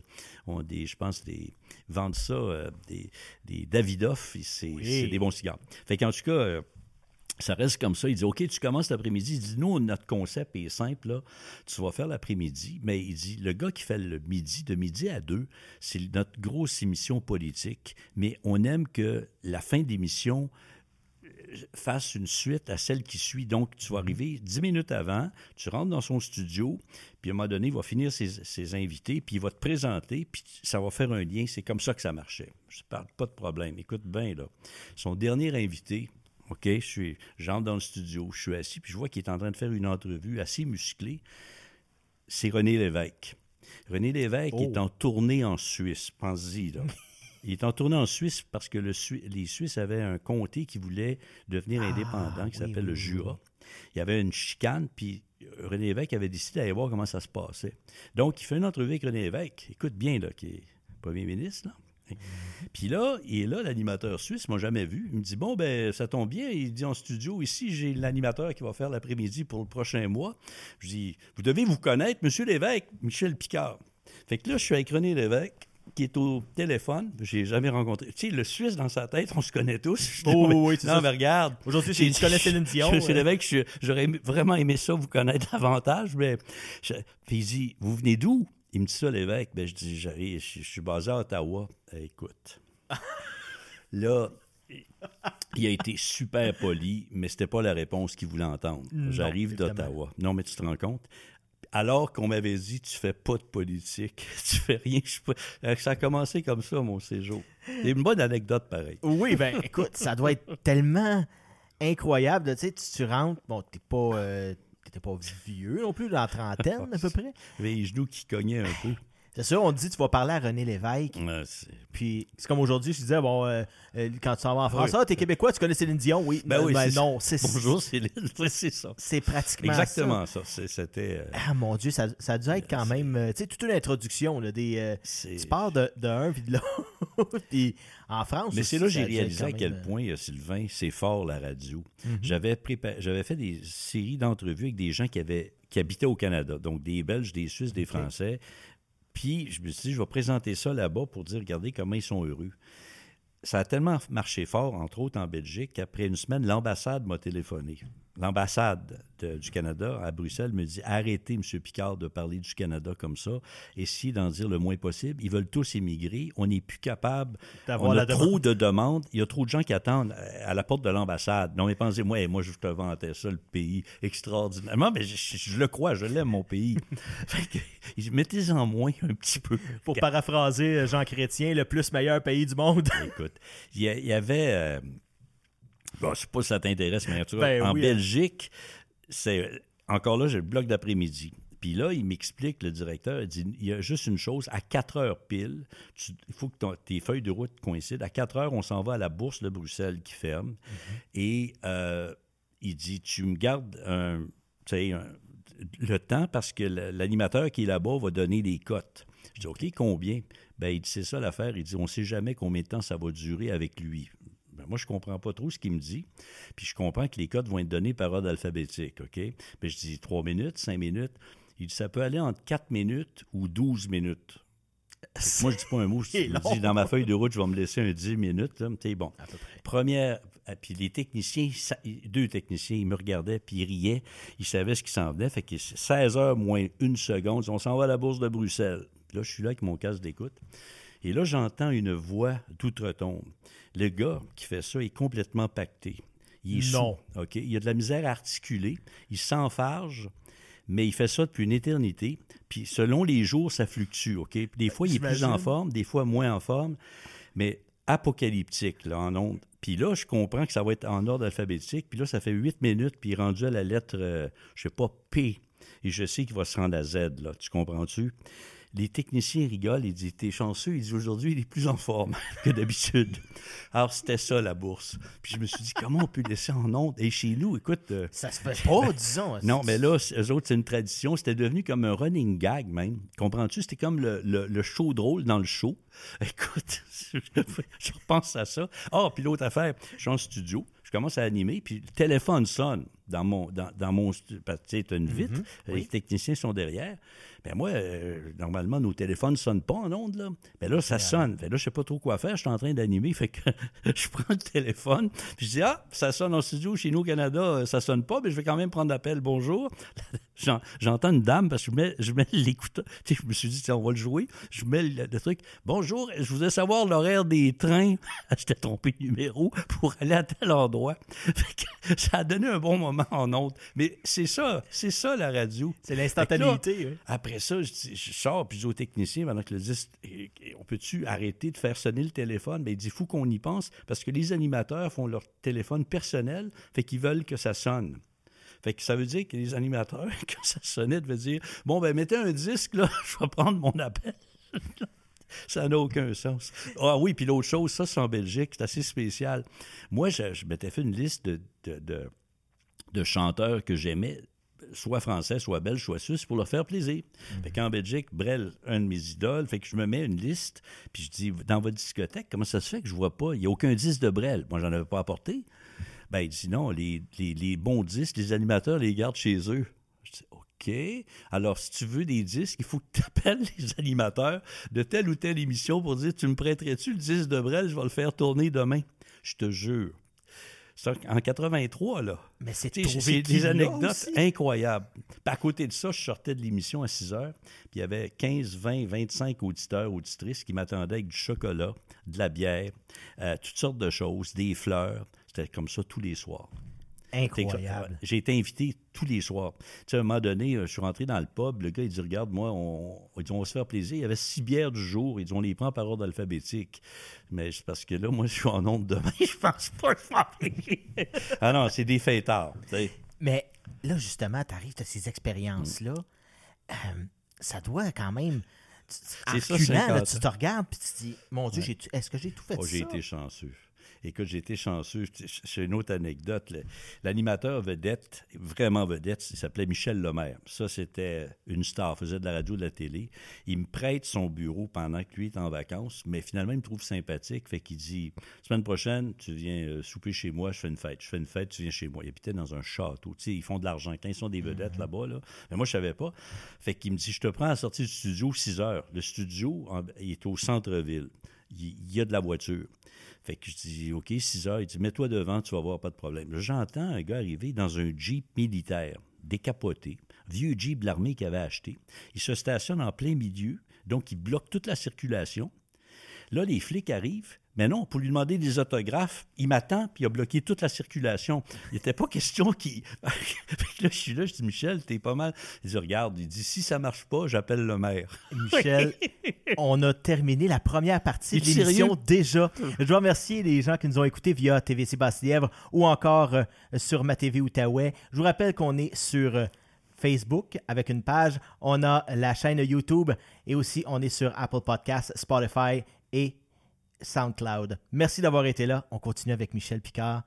ont des, je pense, des, vendent ça, euh, des, des Davidoff. C'est des bons cigares. Fait qu'en tout cas, ça reste comme ça. Il dit, OK, tu commences l'après-midi. Il dit, nous, notre concept est simple, là. Tu vas faire l'après-midi. Mais il dit, le gars qui fait le midi, de midi à deux, c'est notre grosse émission politique. Mais on aime que la fin d'émission fasse une suite à celle qui suit. Donc, tu vas arriver dix minutes avant, tu rentres dans son studio, puis à un moment donné, il va finir ses, invités, puis il va te présenter, puis ça va faire un lien. C'est comme ça que ça marchait. Je ne parle pas de problème. Écoute bien, là. Son dernier invité, OK, je suis, j'entre dans le studio, je suis assis, puis je vois qu'il est en train de faire une entrevue assez musclée. C'est René Lévesque. René Lévesque est oh. en tournée en Suisse, pense-y, là. Il est en tournée en Suisse parce que le les Suisses avaient un comté qui voulait devenir ah, indépendant, qui s'appelle le Jura. Il y avait une chicane, puis René Lévesque avait décidé d'aller voir comment ça se passait. Donc, il fait une entrevue avec René Lévesque. Écoute bien, là, qui est premier ministre, là. Puis là, il est là, l'animateur suisse, m'a jamais vu. Il me dit Bon, ben, ça tombe bien. Il dit en studio, ici, j'ai l'animateur qui va faire l'après-midi pour le prochain mois. Je dis Vous devez vous connaître, Monsieur l'évêque, Michel Picard. Fait que là, je suis avec René Lévesque qui est au téléphone. Je l'ai jamais rencontré. Tu sais, le Suisse dans sa tête, on se connaît tous. Oh, oui, c'est Non, mais regarde. Aujourd'hui, tu connais Céline Dion. Je, l'évêque, j'aurais vraiment aimé ça, vous connaître davantage. Mais puis il dit, vous venez d'où? Il me dit ça, l'évêque. Ben, je dis, j'arrive, je, suis basé à Ottawa. Eh, écoute. là, il a été super poli, mais c'était pas la réponse qu'il voulait entendre. J'arrive d'Ottawa. Non, mais tu te rends compte? Alors qu'on m'avait dit, tu fais pas de politique, tu fais rien. Euh, ça a commencé comme ça, mon séjour. C'est une bonne anecdote, pareil. Oui, ben écoute, ça doit être tellement incroyable. Tu sais, tu, rentres, bon, t'es pas, euh, pas vieux non plus, dans la trentaine à peu près. Les genoux qui cognaient un peu. C'est sûr, on dit tu vas parler à René Lévesque. puis c'est comme aujourd'hui, je disais, bon, euh, euh, quand tu s'en vas en France, ah, t'es Québécois, tu connais Céline Dion, oui. Ben oui, ben non, c'est Bonjour Céline, c'est ça. C'est pratiquement Exactement ça. C'était. Euh, ah mon Dieu, ça, ça a dû être quand même, tu sais, toute une introduction, là, des, tu pars de, de un puis de l'autre. puis en France. Mais c'est là que j'ai réalisé à quel point, Sylvain, c'est fort la radio. Mm-hmm. J'avais J'avais fait des séries d'entrevues avec des gens qui avaient qui habitaient au Canada, donc des Belges, des Suisses, des Français, puis je me suis dit, je vais présenter ça là-bas pour dire, regardez comment ils sont heureux. Ça a tellement marché fort, entre autres en Belgique, qu'après une semaine, l'ambassade m'a téléphoné l'ambassade du Canada à Bruxelles me dit arrêtez, M. Picard, de parler du Canada comme ça. Essayez d'en dire le moins possible. Ils veulent tous émigrer. On n'est plus capable. On a trop de demandes. Il y a trop de gens qui attendent à la porte de l'ambassade. Non, mais pensez-moi, moi, je te vantais ça, le pays extraordinairement. Mais je, le crois, je l'aime, mon pays. Mettez-en moins un petit peu. Pour paraphraser Jean Chrétien, le plus meilleur pays du monde. Écoute, il y, avait. Euh, Bon, je sais pas si ça t'intéresse, mais ben en Belgique, c'est encore là, j'ai le bloc d'après-midi. Puis là, il m'explique, le directeur, il dit il y a juste une chose, à 4 heures pile, il faut que tes feuilles de route coïncident. À 4 heures, on s'en va à la bourse de Bruxelles qui ferme. Mm-hmm. Et euh, il dit tu me gardes un, le temps parce que l'animateur qui est là-bas va donner des cotes. Je dis OK, combien ben, il dit c'est ça l'affaire. Il dit on ne sait jamais combien de temps ça va durer avec lui. Moi, je comprends pas trop ce qu'il me dit. Puis je comprends que les codes vont être donnés par ordre alphabétique, OK? Mais je dis trois minutes, cinq minutes. Il dit ça peut aller entre quatre minutes ou douze minutes. Moi, je dis pas un mot. Je dis, dans ma feuille de route, je vais me laisser un dix minutes. C'est bon. Première, euh, puis les techniciens, deux techniciens, ils me regardaient, puis ils riaient. Ils savaient ce qui s'en venait. Fait que 16 heures moins une seconde, on s'en va à la bourse de Bruxelles. là, je suis là avec mon casque d'écoute. Et là, j'entends une voix toute retombe. Le gars qui fait ça est complètement pacté. Il est non. OK? Il a de la misère à articuler. Il s'enfarge, mais il fait ça depuis une éternité. Puis selon les jours, ça fluctue. OK? des fois, il est plus en forme, des fois moins en forme. Mais apocalyptique, là, en ondes. Puis là, je comprends que ça va être en ordre alphabétique. Puis là, ça fait huit minutes, puis il est rendu à la lettre, je euh, je sais pas, P. Et je sais qu'il va se rendre à Z, là. Tu comprends-tu? Les techniciens rigolent. Ils disent T'es chanceux. Ils disent Aujourd'hui, il est plus en forme que d'habitude. Alors, c'était ça, la bourse. Puis je me suis dit Comment on peut laisser en onde Et chez nous, écoute. Euh, ça se fait pas, disons. non, mais là, eux autres, c'est une tradition. C'était devenu comme un running gag, même. Comprends-tu? C'était comme le, le, show drôle dans le show. Écoute, je repense à ça. Ah, puis l'autre affaire, je suis en studio. Je commence à animer, puis le téléphone sonne. Dans mon, dans, dans mon parce que tu as une vitre, Mhm. les techniciens sont derrière. Ben moi, euh, normalement, nos téléphones ne sonnent pas en ondes, là. Ben là, ça sonne. Fait là, je sais pas trop quoi faire. Je suis en train d'animer. Fait que je prends le téléphone. Puis je dis, ah, ça sonne en studio. Chez nous, au Canada, euh, ça sonne pas. Mais je vais quand même prendre l'appel. Bonjour. J'en- J'entends une dame parce que je mets, je mets l'écouteur. Tu sais, je me suis dit, tiens, on va le jouer. Je mets le, le truc. Bonjour, je voudrais savoir l'horaire des trains. J'étais trompé de numéro pour aller à tel endroit. Fait que ça a donné un bon moment en ondes. Mais c'est ça, c'est ça la radio. C'est l'instantanéité. là. Après ça, je, sors, puis je dis au technicien, pendant que le disque, on peut-tu arrêter de faire sonner le téléphone? Ben, il dit, il faut qu'on y pense, parce que les animateurs font leur téléphone personnel, fait qu'ils veulent que ça sonne. Fait que ça veut dire que les animateurs, quand ça sonnait, devaient dire, bon, ben, mettez un disque, là, je vais prendre mon appel. Ça n'a aucun sens. Ah oui, puis l'autre chose, ça, c'est en Belgique, c'est assez spécial. Moi, je, je m'étais fait une liste de, de, de- de chanteurs que j'aimais, soit français, soit belge, soit suisse, pour leur faire plaisir. Fait qu'en Belgique, Brel, un de mes idoles, fait que je me mets une liste, puis je dis, dans votre discothèque, comment ça se fait que je vois pas, il n'y a aucun disque de Brel? Moi, j'en avais pas apporté. Ben, il dit non, les, les- les bons disques, les animateurs les gardent chez eux. Je dis, OK. Alors, si tu veux des disques, il faut que tu appelles les animateurs de telle ou telle émission pour dire Tu me prêterais-tu le disque de Brel? Je vais le faire tourner demain. Je te jure. En 83, là. Mais c'est des anecdotes incroyables. Puis à côté de ça, je sortais de l'émission à 6 heures, puis il y avait 15, 20, 25 auditeurs, auditrices qui m'attendaient avec du chocolat, de la bière, euh, toutes sortes de choses, des fleurs. C'était comme ça tous les soirs. Incroyable. J'ai été invité tous les soirs. Tu sais, à un moment donné, euh, je suis rentré dans le pub. Le gars, il dit Regarde, moi, on, va se faire plaisir. Il y avait six bières du jour. Il dit On les prend par ordre alphabétique. Mais c'est parce que là, moi, je suis en nombre demain. Je pense pas que je. Ah non, c'est des fêtards. tu sais. Mais là, justement, tu arrives, tu as ces expériences-là. Euh, ça doit quand même. C'est ça, reculant, là, 50 tu te regardes puis tu te dis Mon Dieu, est-ce que j'ai tout fait Oh, ça? j'ai été chanceux. Écoute, j'ai été chanceux. C'est une autre anecdote. L'animateur vedette, vraiment vedette, il s'appelait Michel Lemaire. Ça, c'était une star, faisait de la radio, de la télé. Il me prête son bureau pendant que lui est en vacances, mais finalement, il me trouve sympathique. Fait qu'il dit Semaine prochaine, tu viens euh, souper chez moi, je fais une fête. Je fais une fête, tu viens chez moi. Il habitait dans un château. Tu sais, ils font de l'argent. Quand ils sont des vedettes là-bas, là. Mais moi, je savais pas. Fait qu'il me dit Je te prends à la sortie du studio 6 heures. Le studio, en- il est au centre-ville. Il y a de la voiture. Fait que je dis, OK, 6 heures. Il dit, mets-toi devant, tu vas voir, pas de problème. J'entends un gars arriver dans un Jeep militaire, décapoté, vieux Jeep de l'armée qu'il avait acheté. Il se stationne en plein milieu, donc il bloque toute la circulation. Là, les flics arrivent. Mais non, pour lui demander des autographes, il m'attend, puis il a bloqué toute la circulation. Il n'était pas question qu'il... Là, je suis là, je dis, Michel, t'es pas mal. Il dit, regarde, il dit, si ça marche pas, j'appelle le maire. Michel, on a terminé la première partie de l'émission déjà. Je dois remercier les gens qui nous ont écoutés via TVC Basse-Lièvre ou encore euh, sur ma TV Outaouais. Je vous rappelle qu'on est sur euh, Facebook avec une page. On a la chaîne YouTube et aussi on est sur Apple Podcasts, Spotify et SoundCloud. Merci d'avoir été là. On continue avec Michel Picard.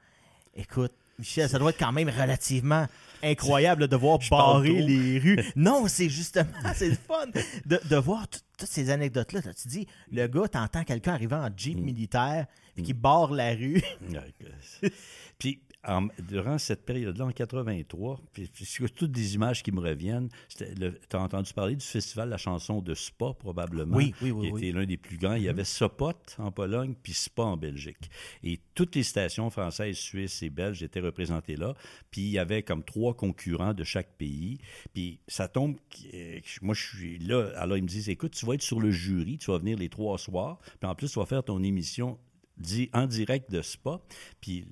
Écoute, Michel, ça doit être quand même relativement incroyable de voir barrer les rues. Non, c'est justement, c'est le fun de, de voir tout- toutes ces anecdotes-là. Tu dis, le gars, t'entends quelqu'un arriver en Jeep militaire et qui barre la rue. Puis, en- durant cette période-là, en 83, puis, puis c'est toutes des images qui me reviennent. Tu as entendu parler du festival de la chanson de Spa, probablement. Oui, oui, oui, Qui oui. était l'un des plus grands. Il y avait Sopot en Pologne, puis Spa en Belgique. Et toutes les stations françaises, suisses et belges étaient représentées là. Puis il y avait comme trois concurrents de chaque pays. Puis ça tombe. euh, moi, je suis là. Alors, ils me disent écoute, tu vas être sur le jury, tu vas venir les trois soirs. Puis en plus, tu vas faire ton émission dit en direct de Spa. Puis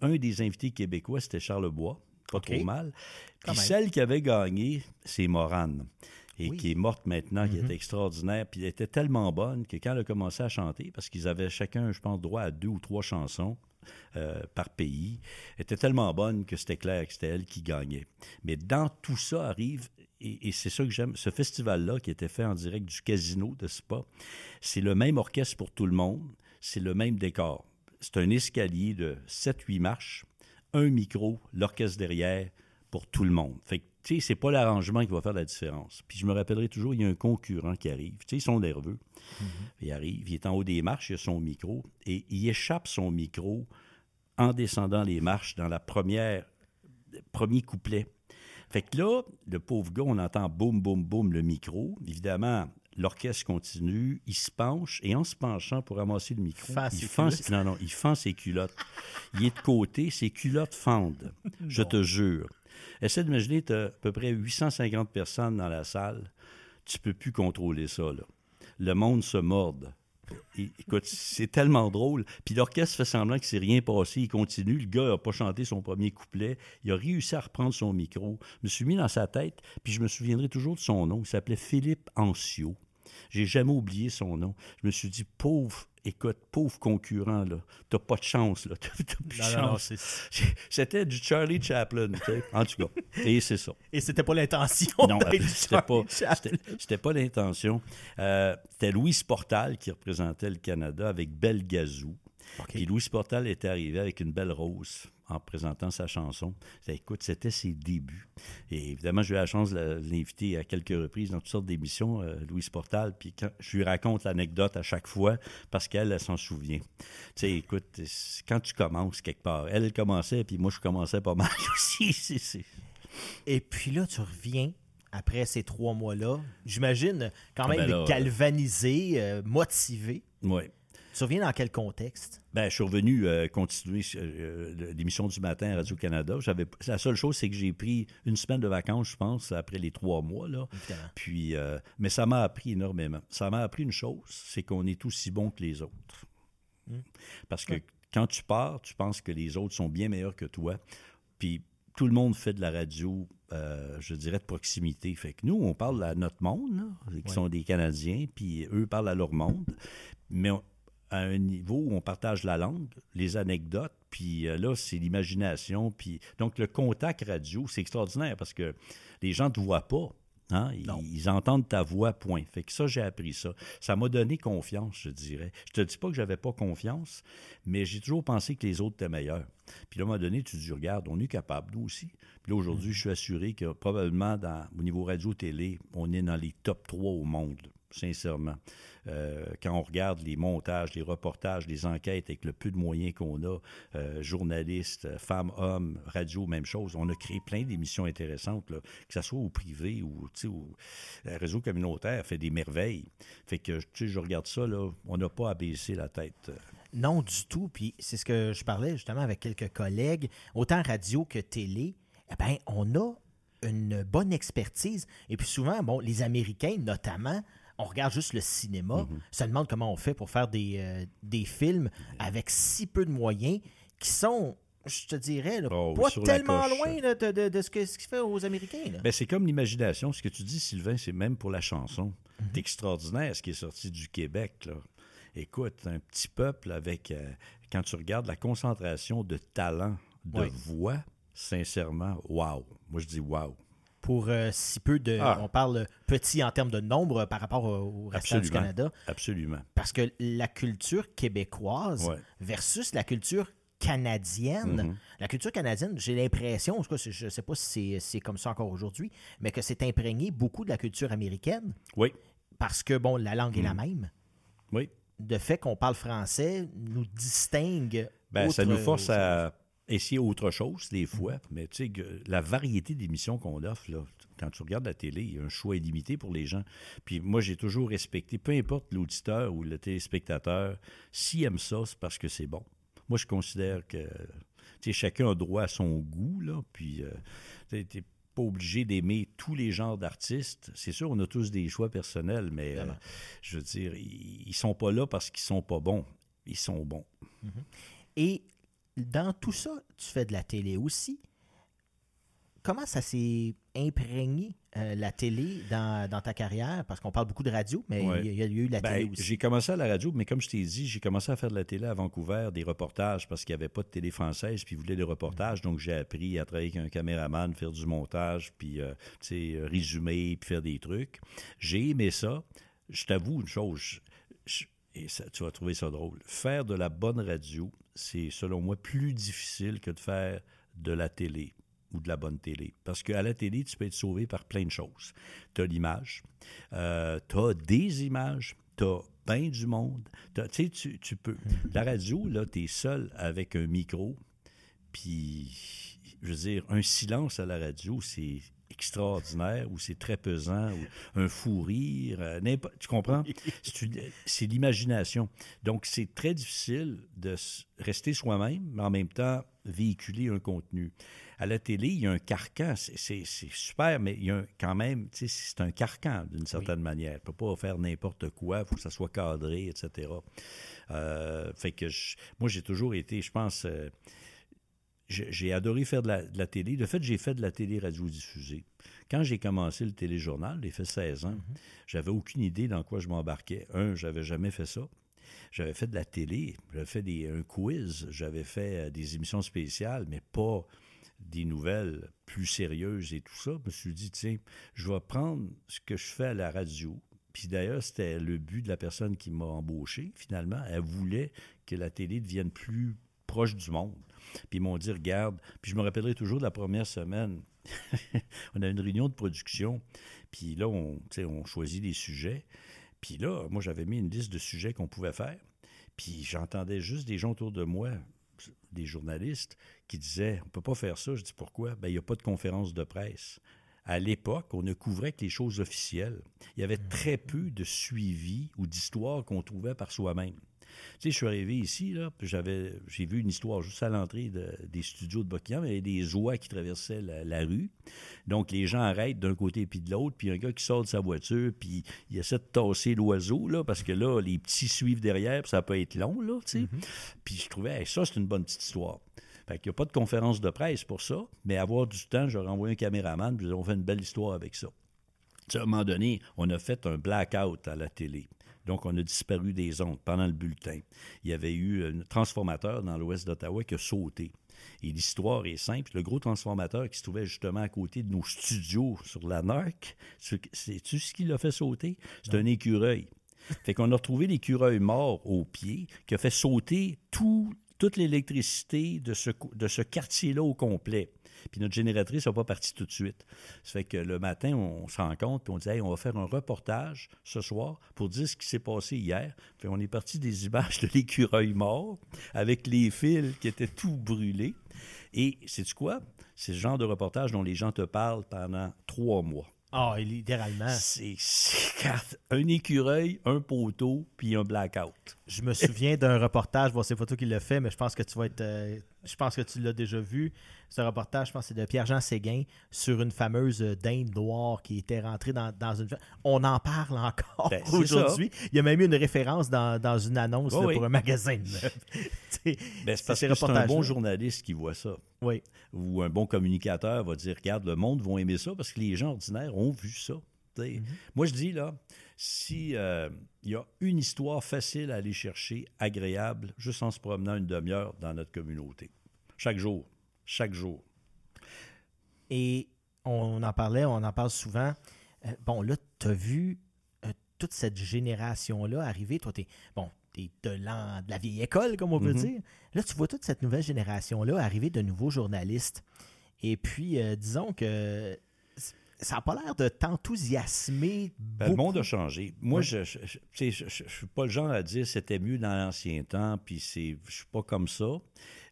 un des invités québécois, c'était Charles Bois. Pas trop mal. Puis celle qui avait gagné, c'est Morane. Et Oui. qui est morte maintenant, qui était extraordinaire. Puis elle était tellement bonne que quand elle a commencé à chanter, parce qu'ils avaient chacun, je pense, droit à deux ou trois chansons euh, par pays, elle était tellement bonne que c'était clair que c'était elle qui gagnait. Mais dans tout ça arrive, et, et c'est ça que j'aime, ce festival-là qui était fait en direct du casino de Spa, c'est le même orchestre pour tout le monde, c'est le même décor. C'est un escalier de 7-8 marches, un micro, l'orchestre derrière, pour tout le monde. Fait que, tu sais, c'est pas l'arrangement qui va faire la différence. Puis je me rappellerai toujours, il y a un concurrent qui arrive. Tu sais, ils sont nerveux. Il arrive, il est en haut des marches, il a son micro, et il échappe son micro en descendant les marches dans la première premier couplet. Fait que là, le pauvre gars, on entend boum, boum, boum le micro. Évidemment, l'orchestre continue, il se penche, et en se penchant pour ramasser le micro, Fend il fend, non, non, il fend ses culottes. il est de côté, ses culottes fendent. Je te jure. Essaie d'imaginer, tu as à peu près 850 personnes dans la salle. Tu peux plus contrôler ça, là. Le monde se morde. Écoute, c'est tellement drôle. Puis l'orchestre fait semblant que c'est rien passé. Il continue. Le gars n'a pas chanté son premier couplet. Il a réussi à reprendre son micro. Je me suis mis dans sa tête, puis je me souviendrai toujours de son nom. Il s'appelait Philippe Ancio. J'ai jamais oublié son nom. Je me suis dit, pauvre, écoute, pauvre concurrent, là. T'as pas de chance, là. T'as t'as plus de non, chance. C'était du Charlie Chaplin. En tout cas. Et c'est ça. Et c'était pas l'intention. Non, c'était pas, c'était- c'était pas l'intention. Euh, c'était Louis Portal qui représentait le Canada avec Belle Gazou. OK. Puis Louis Portal était arrivé avec une belle rose en présentant sa chanson. Écoute, c'était ses débuts. Et évidemment, j'ai eu la chance de l'inviter à quelques reprises dans toutes sortes d'émissions, euh, Louis Portal. Puis quand, je lui raconte l'anecdote à chaque fois parce qu'elle, elle s'en souvient. Tu sais, écoute, quand tu commences quelque part, elle, elle commençait, puis moi, je commençais pas mal aussi. Et puis là, tu reviens après ces trois mois-là. J'imagine quand Ah même ben là, galvanisé, euh, motivé. Ouais. Tu reviens dans quel contexte? Ben, je suis revenu euh, continuer euh, l'émission du matin à Radio-Canada. J'avais, la seule chose, c'est que j'ai pris une semaine de vacances, je pense, après les trois mois. Là. Évidemment. Puis, euh, mais ça m'a appris énormément. Ça m'a appris une chose, c'est qu'on est aussi bon que les autres. Parce que quand tu pars, tu penses que les autres sont bien meilleurs que toi. Puis tout le monde fait de la radio, euh, je dirais, de proximité. Fait que nous, on parle à notre monde, là, qui sont des Canadiens, puis eux parlent à leur monde. Mais on- à un niveau où on partage la langue, les anecdotes, puis euh, là, c'est l'imagination. Puis donc, le contact radio, c'est extraordinaire parce que les gens ne te voient pas. Hein? Ils, entendent ta voix, point. Fait que ça, j'ai appris ça. Ça m'a donné confiance, je dirais. Je te dis pas que j'avais pas confiance, mais j'ai toujours pensé que les autres étaient meilleurs. Puis là, à un moment donné, tu te dis, regarde, on est capable, nous aussi. Puis là, aujourd'hui, je suis assuré que probablement, dans, au niveau radio-télé, on est dans les top 3 au monde, sincèrement. Euh, quand on regarde les montages, les reportages, les enquêtes avec le peu de moyens qu'on a, euh, journalistes, euh, femmes, hommes, radio, même chose. On a créé plein d'émissions intéressantes, là, que ce soit au privé ou au le réseau communautaire fait des merveilles. Fait que tu sais, je regarde ça, là, on n'a pas à baisser la tête. Non, du tout. Puis c'est ce que je parlais justement avec quelques collègues, autant radio que télé. Eh bien, on a une bonne expertise. Et puis souvent, bon, les Américains notamment, on regarde juste le cinéma, Mhm. ça demande comment on fait pour faire des, euh, des films avec si peu de moyens qui sont, je te dirais, là, Oh, pas tellement loin là, de, de- de ce que- ce qui fait aux Américains. Ben, c'est comme l'imagination. Ce que tu dis, Sylvain, c'est même pour la chanson. Mhm. C'est extraordinaire ce qui est sorti du Québec. Là. Écoute, un petit peuple avec, euh, quand tu regardes la concentration de talent, de voix, sincèrement, wow. Moi, je dis wow. Pour euh, si peu de... Ah. On parle petit en termes de nombre euh, par rapport au, au restant du. Canada. Absolument. Parce que la culture québécoise Ouais. versus la culture canadienne, Mhm. la culture canadienne, j'ai l'impression, en tout cas, je ne sais pas si c'est- comme ça encore aujourd'hui, mais que c'est imprégné beaucoup de la culture américaine Oui, parce que, bon, la langue est la même. oui. De fait qu'on parle français nous distingue. Ben, ça nous force à essayer autre chose des fois, mais tu sais, la variété d'émissions qu'on offre, là, quand tu regardes la télé, il y a un choix illimité pour les gens. Puis moi, j'ai toujours respecté, peu importe l'auditeur ou le téléspectateur, s'il aime ça, c'est parce que c'est bon. Moi, je considère que tu sais, chacun a droit à son goût, là, puis tu n'es pas obligé d'aimer tous les genres d'artistes. C'est sûr, on a tous des choix personnels, mais euh, je veux dire, ils, ils sont pas là parce qu'ils sont pas bons. Ils sont bons. Et dans tout ça, tu fais de la télé aussi. Comment ça s'est imprégné, euh, la télé, dans, dans ta carrière? Parce qu'on parle beaucoup de radio, mais Ouais. il y, a- il y a eu la Ben, télé aussi. j'ai commencé à la radio, mais comme je t'ai dit, j'ai commencé à faire de la télé à Vancouver, des reportages, parce qu'il n'y avait pas de télé française, puis ils voulaient des reportages. Donc, j'ai appris à travailler avec un caméraman, faire du montage, puis, euh, tu sais, euh, résumer, puis faire des trucs. J'ai aimé ça. Je t'avoue une chose, je- et tu vas trouver ça drôle. Faire de la bonne radio, c'est, selon moi, plus difficile que de faire de la télé ou de la bonne télé. Parce qu'à la télé, tu peux être sauvé par plein de choses. Tu as l'image, euh, tu as des images, tu as bien du monde. Tu sais, tu peux. La radio, là, tu es seul avec un micro, puis je veux dire, un silence à la radio, c'est extraordinaire ou c'est très pesant ou un fou rire, euh, tu comprends? C'est l'imagination. Donc, c'est très difficile de rester soi-même, mais en même temps véhiculer un contenu. À la télé, il y a un carcan, c'est super, mais il y a quand même, c'est un carcan d'une certaine manière. On ne peut pas faire n'importe quoi, il faut que ça soit cadré, etc. Euh, fait que moi, j'ai toujours été, je pense, euh, j'ai adoré faire de la, télé. De fait, j'ai fait de la télé radio-diffusée. Quand j'ai commencé le téléjournal, j'ai fait 16 ans, mm-hmm. j'avais aucune idée dans quoi je m'embarquais. Un, j'avais jamais fait ça. J'avais fait de la télé, j'avais fait des, un quiz, j'avais fait euh, des émissions spéciales, mais pas des nouvelles plus sérieuses et tout ça. Je me suis dit, tiens, je vais prendre ce que je fais à la radio. Puis d'ailleurs, c'était le but de la personne qui m'a embauché, finalement. Elle voulait que la télé devienne plus proche du monde. Puis ils m'ont dit, regarde, puis je me rappellerai toujours de la première semaine. on a une réunion de production, puis là, on, on choisit des sujets. Puis là, moi, j'avais mis une liste de sujets qu'on pouvait faire. Puis j'entendais juste des gens autour de moi, des journalistes, qui disaient On ne peut pas faire ça. Je dis Pourquoi? Bien, il n'y a pas de conférence de presse. À l'époque, on ne couvrait que les choses officielles. Il y avait très peu de suivi ou d'histoire qu'on trouvait par soi-même. Tu sais, je suis arrivé ici, là, j'avais, j'ai vu une histoire juste à l'entrée des studios de Buckingham. Il y avait des oies qui traversaient la, rue. Donc, les gens arrêtent d'un côté puis de l'autre, puis un gars qui sort de sa voiture, puis il essaie de tasser l'oiseau, là, parce que là, les petits suivent derrière, puis ça peut être long, là, tu sais. Mm-hmm. Puis je trouvais, ça, c'est une bonne petite histoire. Fait qu'il n'y a pas de conférence de presse pour ça, mais avoir du temps, j'aurais envoyé un caméraman, puis on fait une belle histoire avec ça. à un moment donné, on a fait un blackout à la télé. Donc, on a disparu des ondes pendant le bulletin. Il y avait eu un transformateur dans l'ouest d'Ottawa qui a sauté. Et l'histoire est simple. Le gros transformateur qui se trouvait justement à côté de nos studios sur la NARC, sais-tu ce qui l'a fait sauter? C'est un écureuil. Fait qu'on a retrouvé l'écureuil mort au pied qui a fait sauter toute l'électricité de ce, de ce quartier-là au complet. Puis notre génératrice n'a pas parti tout de suite. Ça fait que le matin, on se rend compte, puis on dit, hey, on va faire un reportage ce soir pour dire ce qui s'est passé hier. Puis on est parti des images de l'écureuil mort avec les fils qui étaient tout brûlés. Et c'est quoi? C'est ce genre de reportage dont les gens te parlent pendant trois mois. Ah, littéralement. C'est un écureuil, un poteau, puis un blackout. Je me souviens d'un reportage, voir ces photos qu'il a fait, mais je pense que tu vas être. Euh, je pense que tu l'as déjà vu. Ce reportage, je pense c'est de Pierre-Jean Séguin sur une fameuse dinde noire qui était rentrée dans, une. On en parle encore ben, aujourd'hui. Il y a même eu une référence dans, une annonce pour un magasin ben, c'est parce que c'est un bon journaliste qui voit ça. Oui. Ou un bon communicateur va dire regarde, le monde va aimer ça parce que les gens ordinaires ont vu ça. Mm-hmm. Moi, je dis, là, si euh, il y a une histoire facile à aller chercher, agréable, juste en se promenant une demi-heure dans notre communauté. Chaque jour chaque jour. Et on en parlait, on en parle souvent. Euh, bon, là, tu as vu euh, toute cette génération-là arriver. Toi, tu es, bon, de, de, la vieille école, comme on peut mm-hmm. dire. Là, tu vois toute cette nouvelle génération-là arriver de nouveaux journalistes. Et puis, disons que ça n'a pas l'air de t'enthousiasmer. Ben, le monde a changé. Moi, je ne suis pas le genre à dire c'était mieux dans l'ancien temps, puis je ne suis pas comme ça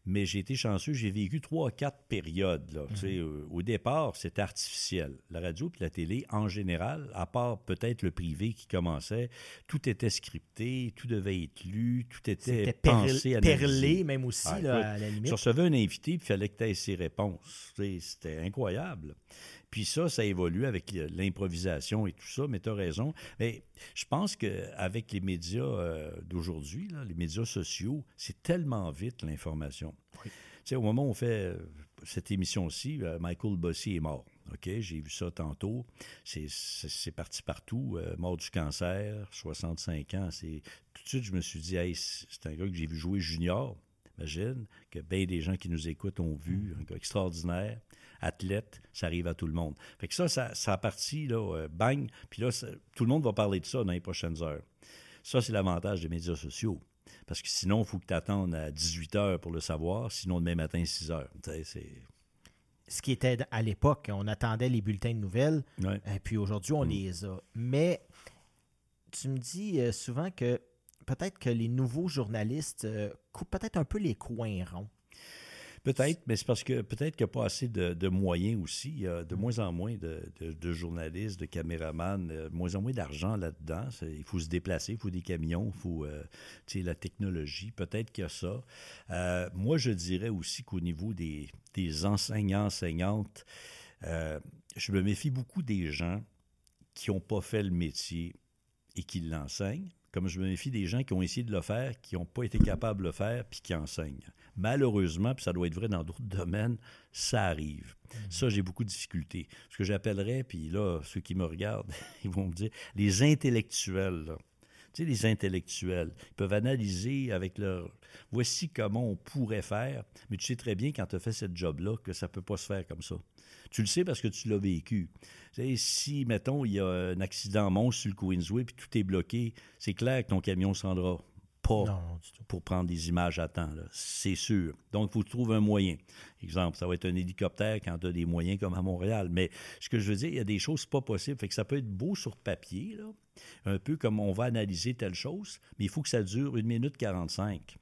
mais j'ai été chanceux, j'ai vécu trois, quatre périodes. Là. Mhm. Au départ, c'était artificiel. La radio et la télé, en général, à part peut-être le privé qui commençait, tout était scripté, tout devait être lu, tout était, pensé, à perlé même aussi, ah, là, à la limite. Je recevais un invité, puis il fallait que tu aies ses réponses. C'était incroyable. Puis ça, ça évolue avec l'improvisation et tout ça, mais tu as raison. Mais je pense qu'avec les médias euh, d'aujourd'hui, les médias sociaux, c'est tellement vite l'information. sais, Au moment où on fait euh, cette émission-ci, euh, Michael Bossy est mort. OK, j'ai vu ça tantôt. C'est parti partout. mort du cancer, 65 ans. Tout de suite, je me suis dit, hey, c'est un gars que j'ai vu jouer junior. Imagine que bien des gens qui nous écoutent ont vu, un gars extraordinaire athlète, ça arrive à tout le monde. Fait que ça, ça, ça a parti, là, euh, bang, puis là, tout le monde va parler de ça dans les prochaines heures. Ça, c'est l'avantage des médias sociaux. Parce que sinon, il faut que tu attendes à 18 heures pour le savoir, sinon demain matin, 6 heures. C'est ce qui était à l'époque, on attendait les bulletins de nouvelles, et puis aujourd'hui, on mm. les a. Mais tu me dis euh, souvent que peut-être que les nouveaux journalistes euh, coupent peut-être un peu les coins ronds. Peut-être, mais c'est parce que peut-être qu'il n'y a pas assez de, moyens aussi. Il y a de moins en moins de, journalistes, de caméramans, de moins en moins d'argent là-dedans. Il faut se déplacer, il faut des camions, il faut euh, la technologie. Peut-être qu'il y a ça. Euh, moi, je dirais aussi qu'au niveau des, enseignants, enseignantes, euh, je me méfie beaucoup des gens qui n'ont pas fait le métier et qui l'enseignent comme je me méfie des gens qui ont essayé de le faire, qui n'ont pas été capables de le faire, puis qui enseignent. Malheureusement, puis ça doit être vrai dans d'autres domaines, ça arrive. Mm. Ça, j'ai beaucoup de difficultés. Ce que j'appellerais, puis là, ceux qui me regardent, ils vont me dire, les intellectuels, Tu sais, les intellectuels, ils peuvent analyser avec leur... Voici comment on pourrait faire, mais tu sais très bien quand tu as fait cette job-là que ça ne peut pas se faire comme ça. Tu le sais parce que tu l'as vécu. si, mettons, il y a un accident monstre sur le Queensway puis tout est bloqué, c'est clair que ton camion ne se rendra pas pour prendre des images à temps. C'est sûr. Donc, il faut trouver un moyen. Exemple, ça va être un hélicoptère quand tu as des moyens comme à Montréal. Mais ce que je veux dire, il y a des choses pas possibles. Fait que ça peut être beau sur papier, là, un peu comme on va analyser telle chose, mais il faut que ça dure une minute 45.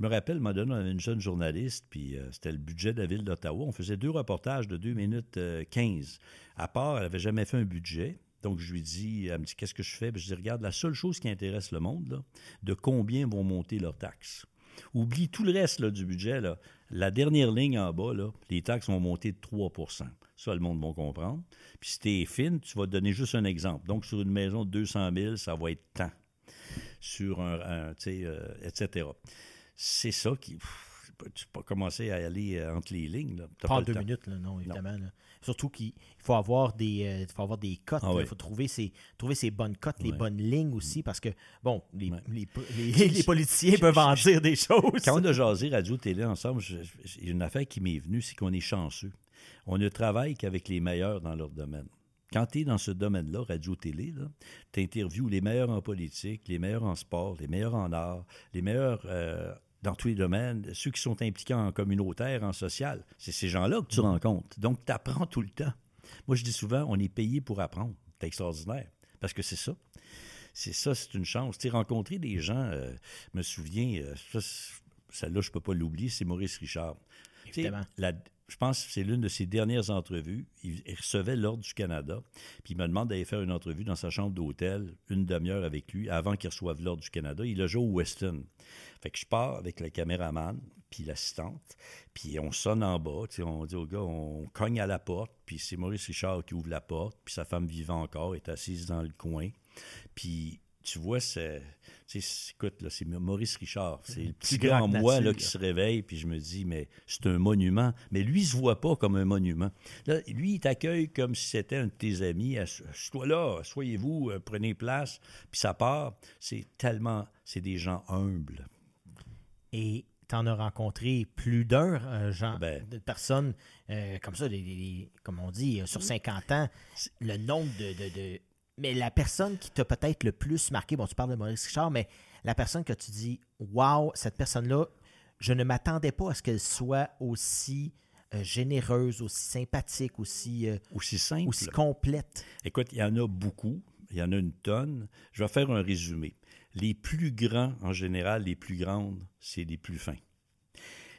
Je me rappelle, m'a donné une jeune journaliste, puis euh, c'était le budget de la ville d'Ottawa. On faisait deux reportages de 2 minutes 15. Euh, à part, elle n'avait jamais fait un budget. Donc, je lui dis, elle me dit, qu'est-ce que je fais? je dis, regarde, la seule chose qui intéresse le monde, là, de combien vont monter leurs taxes. Oublie tout le reste là, du budget. Là. La dernière ligne en bas, là, les taxes vont monter de 3% Ça, le monde va comprendre. Puis si tu es fine, tu vas donner juste un exemple. Donc, sur une maison de 200 000, ça va être tant. Sur un, tu sais, euh, etc c'est ça qui. tu peux pas commencer à aller euh, entre les lignes. Là. Pas, en deux minutes, là, non, évidemment. Surtout qu'il faut avoir des, euh, faut avoir des cotes. Ah il faut trouver ces, trouver ces bonnes cotes, les bonnes lignes aussi, parce que, bon, les, les, politiciens peuvent en dire des choses. Quand on a jasé radio-télé ensemble, il y a une affaire qui m'est venue, c'est qu'on est chanceux. On ne travaille qu'avec les meilleurs dans leur domaine. Quand tu es dans ce domaine-là, radio-télé, tu interviews les meilleurs en politique, les meilleurs en sport, les meilleurs en art, les meilleurs euh, dans tous les domaines, ceux qui sont impliqués en communautaire, en social. C'est ces gens-là que tu rencontres. Donc, tu apprends tout le temps. Moi, je dis souvent, on est payé pour apprendre. C'est extraordinaire. Parce que c'est ça. C'est ça, c'est une chance. Tu sais, rencontrer des gens, euh, me souviens, euh, celle-là, je ne peux pas l'oublier, c'est Maurice Richard. Évidemment. La, je pense que c'est l'une de ses dernières entrevues. Il, recevait l'Ordre du Canada, puis il me demande d'aller faire une entrevue dans sa chambre d'hôtel, une demi-heure avec lui, avant qu'il reçoive l'Ordre du Canada. Il a joué au Weston. Fait que je pars avec le caméraman, puis l'assistante, puis on sonne en bas, on dit au gars, on cogne à la porte, puis c'est Maurice Richard qui ouvre la porte, puis sa femme vivant encore est assise dans le coin. Puis tu vois, c'est, écoute, là, c'est Maurice Richard. C'est le petit grand moi là, qui se réveille, puis je me dis, mais c'est un monument. Mais lui, il se voit pas comme un monument. Là, lui, il t'accueille comme si c'était un de tes amis. Sois là, soyez-vous, euh, prenez place. Puis ça part. C'est tellement, c'est des gens humbles. Et tu en as rencontré plus d'un, euh, genre, ben. de personnes euh, comme ça, comme on dit, sur 50 ans, le nombre de mais la personne qui t'a peut-être le plus marqué, bon, tu parles de Maurice Richard, mais la personne que tu dis, waouh, cette personne-là, je ne m'attendais pas à ce qu'elle soit aussi euh, généreuse, aussi sympathique, aussi, euh, aussi simple, aussi complète. Écoute, il y en a beaucoup, il y en a une tonne. Je vais faire un résumé. Les plus grands, en général, les plus grandes, c'est les plus fins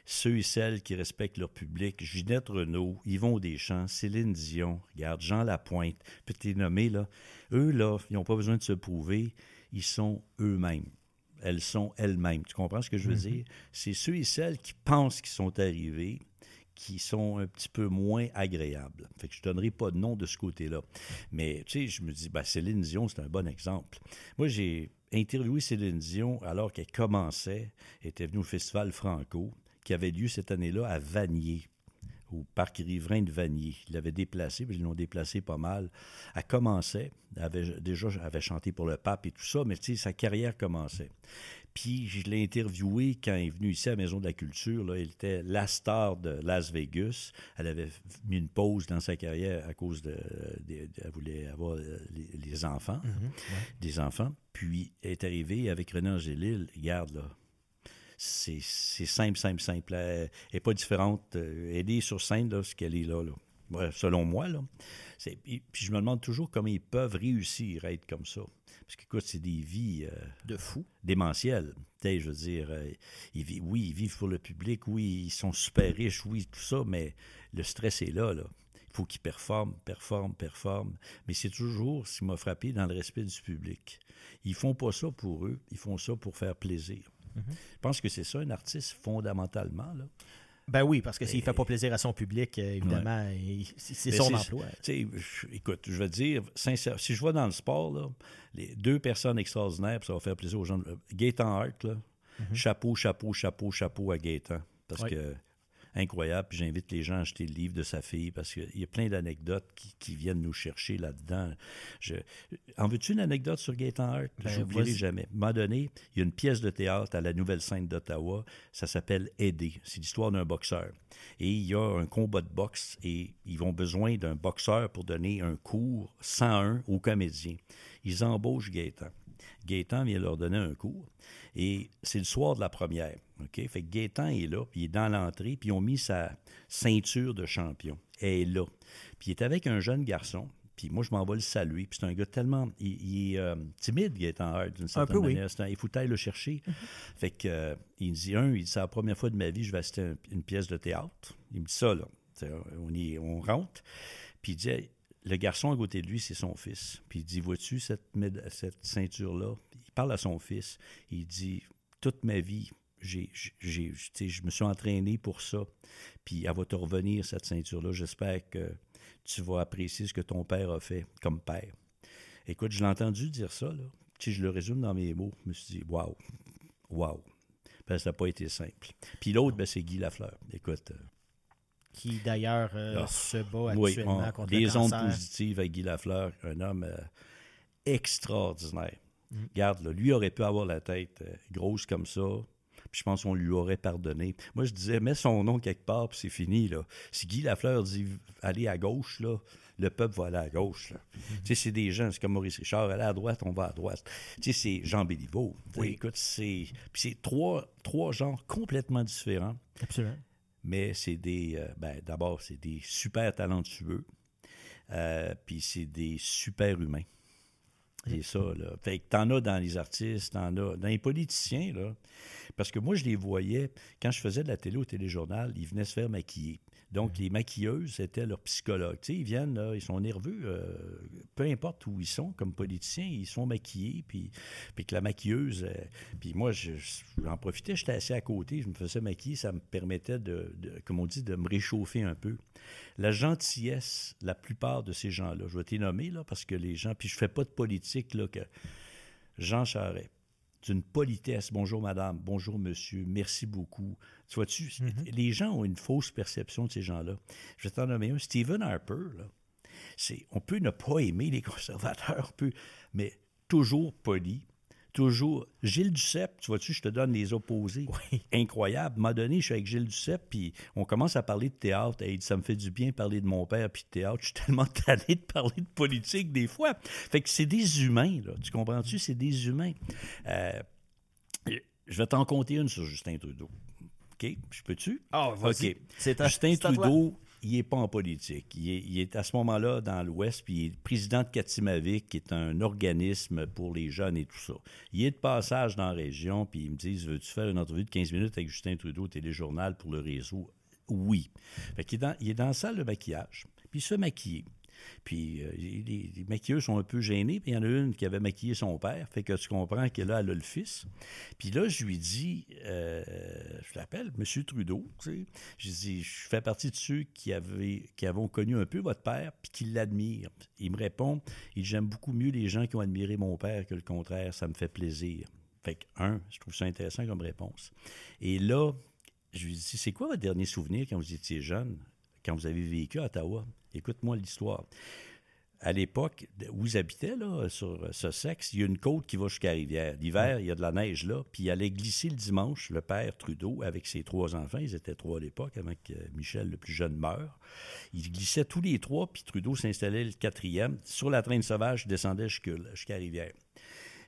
ceux et celles qui respectent leur public, Ginette Renault, Yvon Deschamps, Céline Dion, regarde, Jean Lapointe, petit nommé, là, eux, là, ils n'ont pas besoin de se prouver, ils sont eux-mêmes. Elles sont elles-mêmes. Tu comprends ce que je veux mm-hmm. dire? C'est ceux et celles qui pensent qu'ils sont arrivés, qui sont un petit peu moins agréables. Fait que je ne donnerai pas de nom de ce côté-là. Mais, tu sais, je me dis, ben, Céline Dion, c'est un bon exemple. Moi, j'ai interviewé Céline Dion alors qu'elle commençait, elle était venue au Festival Franco qui avait lieu cette année-là à Vanier, au parc riverain de Vanier. Ils l'avaient déplacé, puis ils l'ont déplacé pas mal. Elle commençait, elle avait, déjà avait chanté pour le pape et tout ça, mais tu sais, sa carrière commençait. Puis je l'ai interviewé quand il est venu ici à la Maison de la Culture. Là, il était la star de Las Vegas. Elle avait mis une pause dans sa carrière à cause de... elle voulait avoir les, enfants, mm-hmm, des enfants. Puis elle est arrivée avec René Angélil. Regarde, là, c'est simple, simple, simple. Elle n'est pas différente. Elle est sur scène, là, ce qu'elle est là, selon moi. Là. Puis je me demande toujours comment ils peuvent réussir à être comme ça. Parce que, écoute, c'est des vies. Euh, de fous. Démentielles. je veux dire, euh, ils oui, ils vivent pour le public, oui, ils sont super riches, oui, tout ça, mais le stress est là, là. Il faut qu'ils performent, performent, performent. Mais c'est toujours, ce qui m'a frappé, dans le respect du public. Ils font pas ça pour eux, ils font ça pour faire plaisir. Je pense que c'est ça, un artiste, fondamentalement. Là. Ben oui, parce que s'il ne fait pas plaisir à son public, euh, évidemment, c'est son emploi. Écoute, je te dire, sincère, si je vois dans le sport, là, les deux personnes extraordinaires, ça va faire plaisir aux gens. Gaëtan Hart, là, mhm. chapeau, chapeau, chapeau, chapeau à Gaëtan. Parce que incroyable. Puis j'invite les gens à acheter le livre de sa fille parce qu'il y a plein d'anecdotes qui, viennent nous chercher là-dedans. Je... En veux-tu une anecdote sur Gaëtan Hart? Ben, je n'oublierai jamais. À un moment donné, il y a une pièce de théâtre à la Nouvelle Scène d'Ottawa. Ça s'appelle Aider. C'est l'histoire d'un boxeur. Et il y a un combat de boxe et ils ont besoin d'un boxeur pour donner un cours 101 aux comédiens. Ils embauchent Gaëtan. Gaëtan vient leur donner un cours. Et c'est le soir de la première. OK? Fait que Gaétan est là, puis il est dans l'entrée, puis ils ont mis sa ceinture de champion. Elle est là. Puis il est avec un jeune garçon, puis moi, je m'en vais le saluer. Puis c'est un gars tellement. Il, est euh, timide, Gaétan Hart, d'une certaine manière. il faut aller le chercher. Mm-hmm. Fait que, euh, il me dit un, il dit c'est la première fois de ma vie, je vais assister une pièce de théâtre. Il me dit ça, là. On, y, on rentre. Puis il dit le garçon à côté de lui, c'est son fils. Puis il dit Vois-tu cette, ceinture-là? Il parle à son fils. Il dit Toute ma vie, j'ai, je me suis entraîné pour ça. Puis elle va te revenir, cette ceinture-là. J'espère que tu vas apprécier ce que ton père a fait comme père. Écoute, je l'ai entendu dire ça. Là. je le résume dans mes mots. Je me suis dit Waouh, waouh. Ben, ça n'a pas été simple. Puis l'autre, ben, c'est Guy Lafleur. Écoute. Euh, qui d'ailleurs euh, ah, se bat actuellement contre les ondes positives avec Guy Lafleur, un homme euh, extraordinaire. Mm. Regarde, lui aurait pu avoir la tête euh, grosse comme ça. Puis je pense qu'on lui aurait pardonné. Moi, je disais, mets son nom quelque part, puis c'est fini. Là. Si Guy Lafleur dit aller à gauche, là, le peuple va aller à gauche. Mm-hmm. Tu sais, c'est des gens, c'est comme Maurice Richard, aller à droite, on va à droite. Tu sais, c'est Jean Béliveau. Oui. Écoute, c'est. Puis c'est trois, trois genres complètement différents. Absolument mais c'est des. Euh, ben, D'abord, c'est des super talentueux, euh, puis c'est des super humains. C'est ça, là. Fait que t'en as dans les artistes, t'en as dans les politiciens, là. Parce que moi, je les voyais, quand je faisais de la télé au téléjournal, ils venaient se faire maquiller. Donc, les maquilleuses, c'était leur psychologue. Tu sais, ils viennent, là, ils sont nerveux, euh, peu importe où ils sont, comme politiciens, ils sont maquillés, puis, puis que la maquilleuse... Euh, puis moi, j'en profitais, j'étais assis à côté, je me faisais maquiller, ça me permettait, de, comme on dit, de me réchauffer un peu. La gentillesse, la plupart de ces gens-là, je vais t'y nommer, parce que les gens... Puis je fais pas de politique, là, que... Jean Charest, d'une politesse. Bonjour madame, bonjour monsieur, merci beaucoup. Tu vois-tu, mm-hmm. les gens ont une fausse perception de ces gens-là. Je vais t'en nommer un. Stephen Harper, là, c'est, on peut ne pas aimer les conservateurs, peut, mais toujours poli, toujours. Gilles Duceppe, tu vois-tu, je te donne les opposés. Incroyable. À un moment donné, je suis avec Gilles Duceppe, puis on commence à parler de théâtre. Et ça me fait du bien de parler de mon père puis de théâtre. Je suis tellement tanné de parler de politique des fois. Fait que c'est des humains, là. Tu comprends-tu? C'est des humains. Euh, je vais t'en compter une sur Justin Trudeau. OK? Je peux-tu? Ah, OK. Justin Trudeau, il n'est pas en politique. Il est, à ce moment-là dans l'Ouest, puis il est président de Katimavik, qui est un organisme pour les jeunes et tout ça. Il est de passage dans la région, puis ils me disent Veux-tu faire une entrevue de 15 minutes avec Justin Trudeau, téléjournal pour le réseau? Oui. Fait il, est dans, il est dans la salle de maquillage, puis il se fait maquiller. Puis euh, les, maquilleux sont un peu gênés. Puis il y en a une qui avait maquillé son père. Fait que tu comprends que là, elle a le fils. Puis là, je lui dis, euh, je l'appelle M. Trudeau. Tu sais. Je dis, je fais partie de ceux qui, avaient, avons connu un peu votre père puis qui l'admirent. Il me répond, il j'aime beaucoup mieux les gens qui ont admiré mon père que le contraire. Ça me fait plaisir. Fait que, un, je trouve ça intéressant comme réponse. Et là, je lui dis, c'est quoi votre dernier souvenir quand vous étiez jeune, quand vous avez vécu à Ottawa? Écoute-moi l'histoire. À l'époque où ils habitaient, là, sur Sussex, il y a une côte qui va jusqu'à rivière. L'hiver, il y a de la neige là, puis il allait glisser le dimanche, le père Trudeau, avec ses trois enfants, ils étaient trois à l'époque, avant que Michel, le plus jeune, meure. Il glissait tous les trois, puis Trudeau s'installait le quatrième. Sur la traîne sauvage, descendait jusqu'à rivière.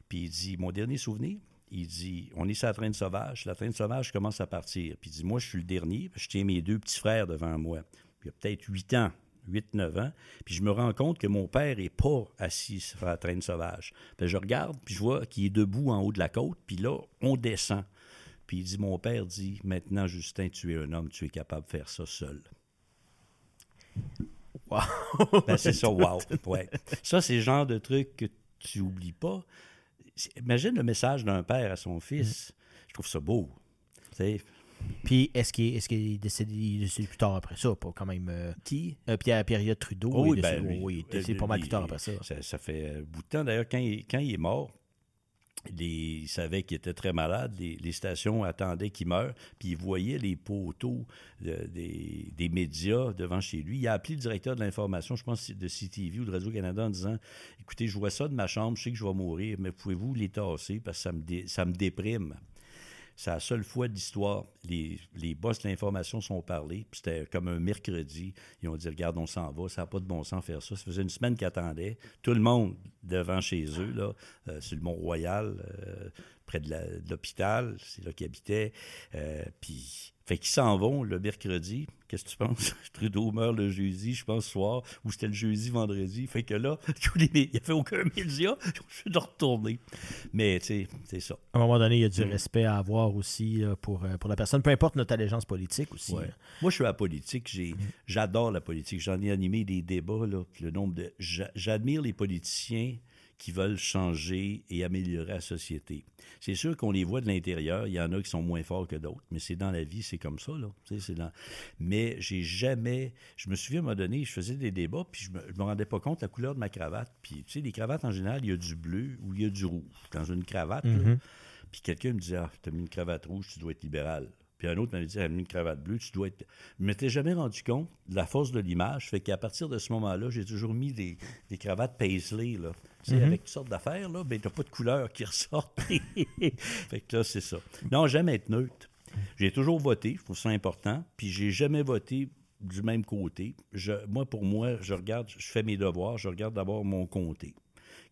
Puis il dit, mon dernier souvenir, il dit On est sur la traîne sauvage. La traîne sauvage commence à partir. Puis il dit Moi, je suis le dernier. Je tiens mes deux petits frères devant moi. Il y a peut-être huit ans. 8-9 ans, puis je me rends compte que mon père est pas assis sur la traîne sauvage. Puis je regarde, puis je vois qu'il est debout en haut de la côte, puis là, on descend. Puis il dit, mon père dit, maintenant, Justin, tu es un homme, tu es capable de faire ça seul. Wow! Ben, c'est ça, wow. Ouais. Ça, c'est le genre de truc que tu oublies pas. Imagine le message d'un père à son fils. Je trouve ça beau. Tu sais, Puis est-ce qu'il est, est décédé, il décédé plus tard après ça, pas quand même. euh, qui? euh, Pierre, Pierre Trudeau, Oh oui, il est ben, oui, il euh, pas mal plus tard après ça. Ça, ça fait bout de temps. D'ailleurs, quand il, quand il est mort, les, il savait qu'il était très malade. Les, les stations attendaient qu'il meure. Puis il voyait les poteaux de- des, des médias devant chez lui. Il a appelé le directeur de l'information, je pense de CTV ou de Radio-Canada, en disant Écoutez, je vois ça de ma chambre, je sais que je vais mourir, mais pouvez-vous les tasser parce que ça me, dé- ça me déprime. C'est la seule fois de l'histoire. Les, les boss de l'information sont parlés. puis C'était comme un mercredi. Ils ont dit Regarde, on s'en va. Ça n'a pas de bon sens faire ça. Ça faisait une semaine qu'ils attendaient. Tout le monde devant chez eux, là, euh, sur le Mont-Royal, euh, près de l'hôpital. C'est là qu'ils habitaient. Euh, puis, fait qu'ils s'en vont le mercredi. Qu'est-ce que tu penses? Trudeau meurt le jeudi, je pense, soir, ou c'était le jeudi, vendredi. Fait que là, il n'y avait aucun média. Je dois retourner. Mais, tu sais, c'est ça. À un moment donné, il y a Mm. du respect à avoir aussi là, pour, euh, pour la personne, peu importe notre allégeance politique aussi. Ouais. Moi, je suis à la politique. J'ai, J'adore la politique. J'en ai animé des débats. Là, le nombre de, j'a- j'admire les politiciens qui veulent changer et améliorer la société. C'est sûr qu'on les voit de l'intérieur. Il y en a qui sont moins forts que d'autres, mais c'est dans la vie, c'est comme ça. Là. C'est dans... Mais j'ai jamais... Je me souviens, à un moment donné, je faisais des débats, puis je me, je me rendais pas compte de la couleur de ma cravate. Puis, tu sais, les cravates, en général, il y a du bleu ou il y a du rouge. Dans une cravate, là, Mhm. puis quelqu'un me disait, ah, tu as mis une cravate rouge, tu dois être libéral. Puis un autre m'avait dit, elle a mis une cravate bleue, tu dois être. Je ne m'étais jamais rendu compte de la force de l'image. Fait qu'à partir de ce moment-là, j'ai toujours mis des, des cravates paisley, là. Tu sais, avec toutes sortes d'affaires, là, ben, t'as pas de couleur qui ressortent. fait que là, c'est ça. Non, jamais être neutre. J'ai toujours voté, je trouve ça important. Puis j'ai jamais voté du même côté. Je, moi, pour moi, je regarde, je fais mes devoirs, je regarde d'abord mon comté.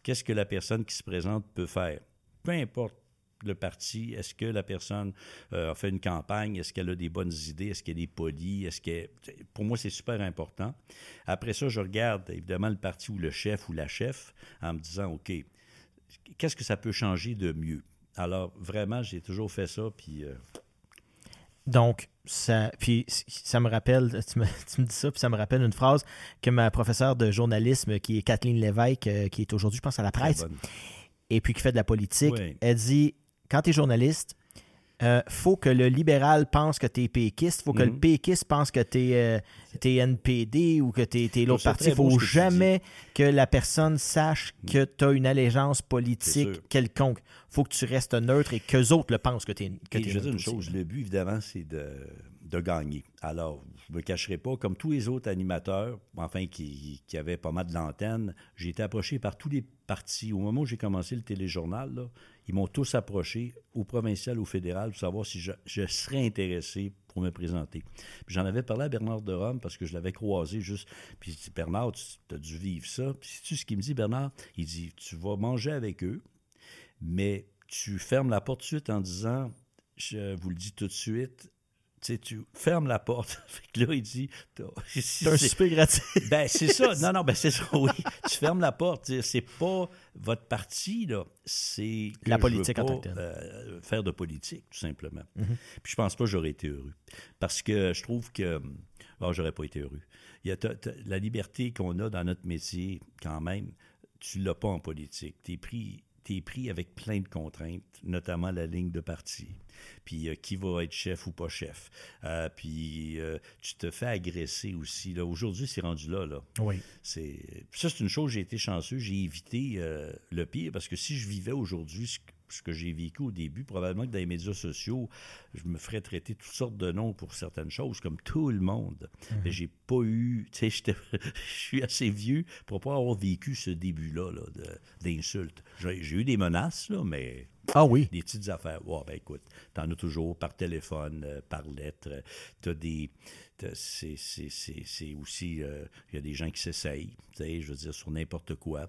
Qu'est-ce que la personne qui se présente peut faire? Peu importe le parti, est-ce que la personne euh, a fait une campagne, est-ce qu'elle a des bonnes idées, est-ce qu'elle est polie, est-ce que pour moi c'est super important. Après ça, je regarde évidemment le parti ou le chef ou la chef en me disant OK, qu'est-ce que ça peut changer de mieux? Alors vraiment, j'ai toujours fait ça puis euh, Donc, ça, puis ça me rappelle, tu me, tu me dis ça, puis ça me rappelle une phrase que ma professeure de journalisme, qui est Kathleen Lévesque, euh, qui est aujourd'hui, je pense, à la presse, et puis qui fait de la politique, Oui. elle dit quand tu es journaliste, euh, faut que le libéral pense que tu es péquiste, faut que Mhm. le péquiste pense que tu es, NPD ou que tu es, l'autre parti. Il faut que jamais que la personne sache que tu as une allégeance politique quelconque. faut que tu restes neutre et qu'eux autres le pensent que tu es que t'es je vais dire une chose, le but, évidemment, c'est de, de gagner. Alors, je ne me cacherai pas, comme tous les autres animateurs, enfin, qui, qui avaient pas mal de l'antenne, j'ai été approché par tous les partis. Au moment où j'ai commencé le téléjournal, là, ils m'ont tous approché, au provincial, au fédéral, pour savoir si je, je serais intéressé pour me présenter. J'en avais parlé à Bernard de Rome parce que je l'avais croisé juste. Puis il dit Bernard, tu as dû vivre ça. Puis sais-tu ce qu'il me dit, Bernard? Il dit Tu vas manger avec eux, mais tu fermes la porte de suite en disant, je vous le dis tout de suite, tu sais, tu fermes la porte. fait que là, il dit, C'est un super gratuit. ben, c'est ça. Non, non, ben, c'est ça, oui. Tu fermes la porte. C'est pas votre parti, là. C'est. La politique en tant que telle. euh, faire de politique, tout simplement. Mhm. Puis je pense pas que j'aurais été heureux. Parce que je trouve que. Bon, j'aurais pas été heureux. Il y a la liberté qu'on a dans notre métier, quand même, tu l'as pas en politique. Tu es pris. T'es pris avec plein de contraintes, notamment la ligne de parti. Puis euh, qui va être chef ou pas chef. Euh, puis euh, tu te fais agresser aussi. Là. Aujourd'hui, c'est rendu là. là. Oui. C'est ça, c'est une chose. J'ai été chanceux. J'ai évité le pire parce que si je vivais aujourd'hui ce ce que j'ai vécu au début, probablement que dans les médias sociaux, je me ferais traiter toutes sortes de noms pour certaines choses, comme tout le monde. Mais j'ai pas eu. Tu sais, je suis assez vieux pour pas avoir vécu ce début-là là, d'insultes. J'ai eu des menaces, là, mais Ah oui. des petites affaires. Ouais, ben écoute, t'en as toujours par téléphone, euh, par lettre. euh, T'as des. c'est aussi. euh, Il y a des gens qui s'essayent, tu sais, je veux dire, sur n'importe quoi.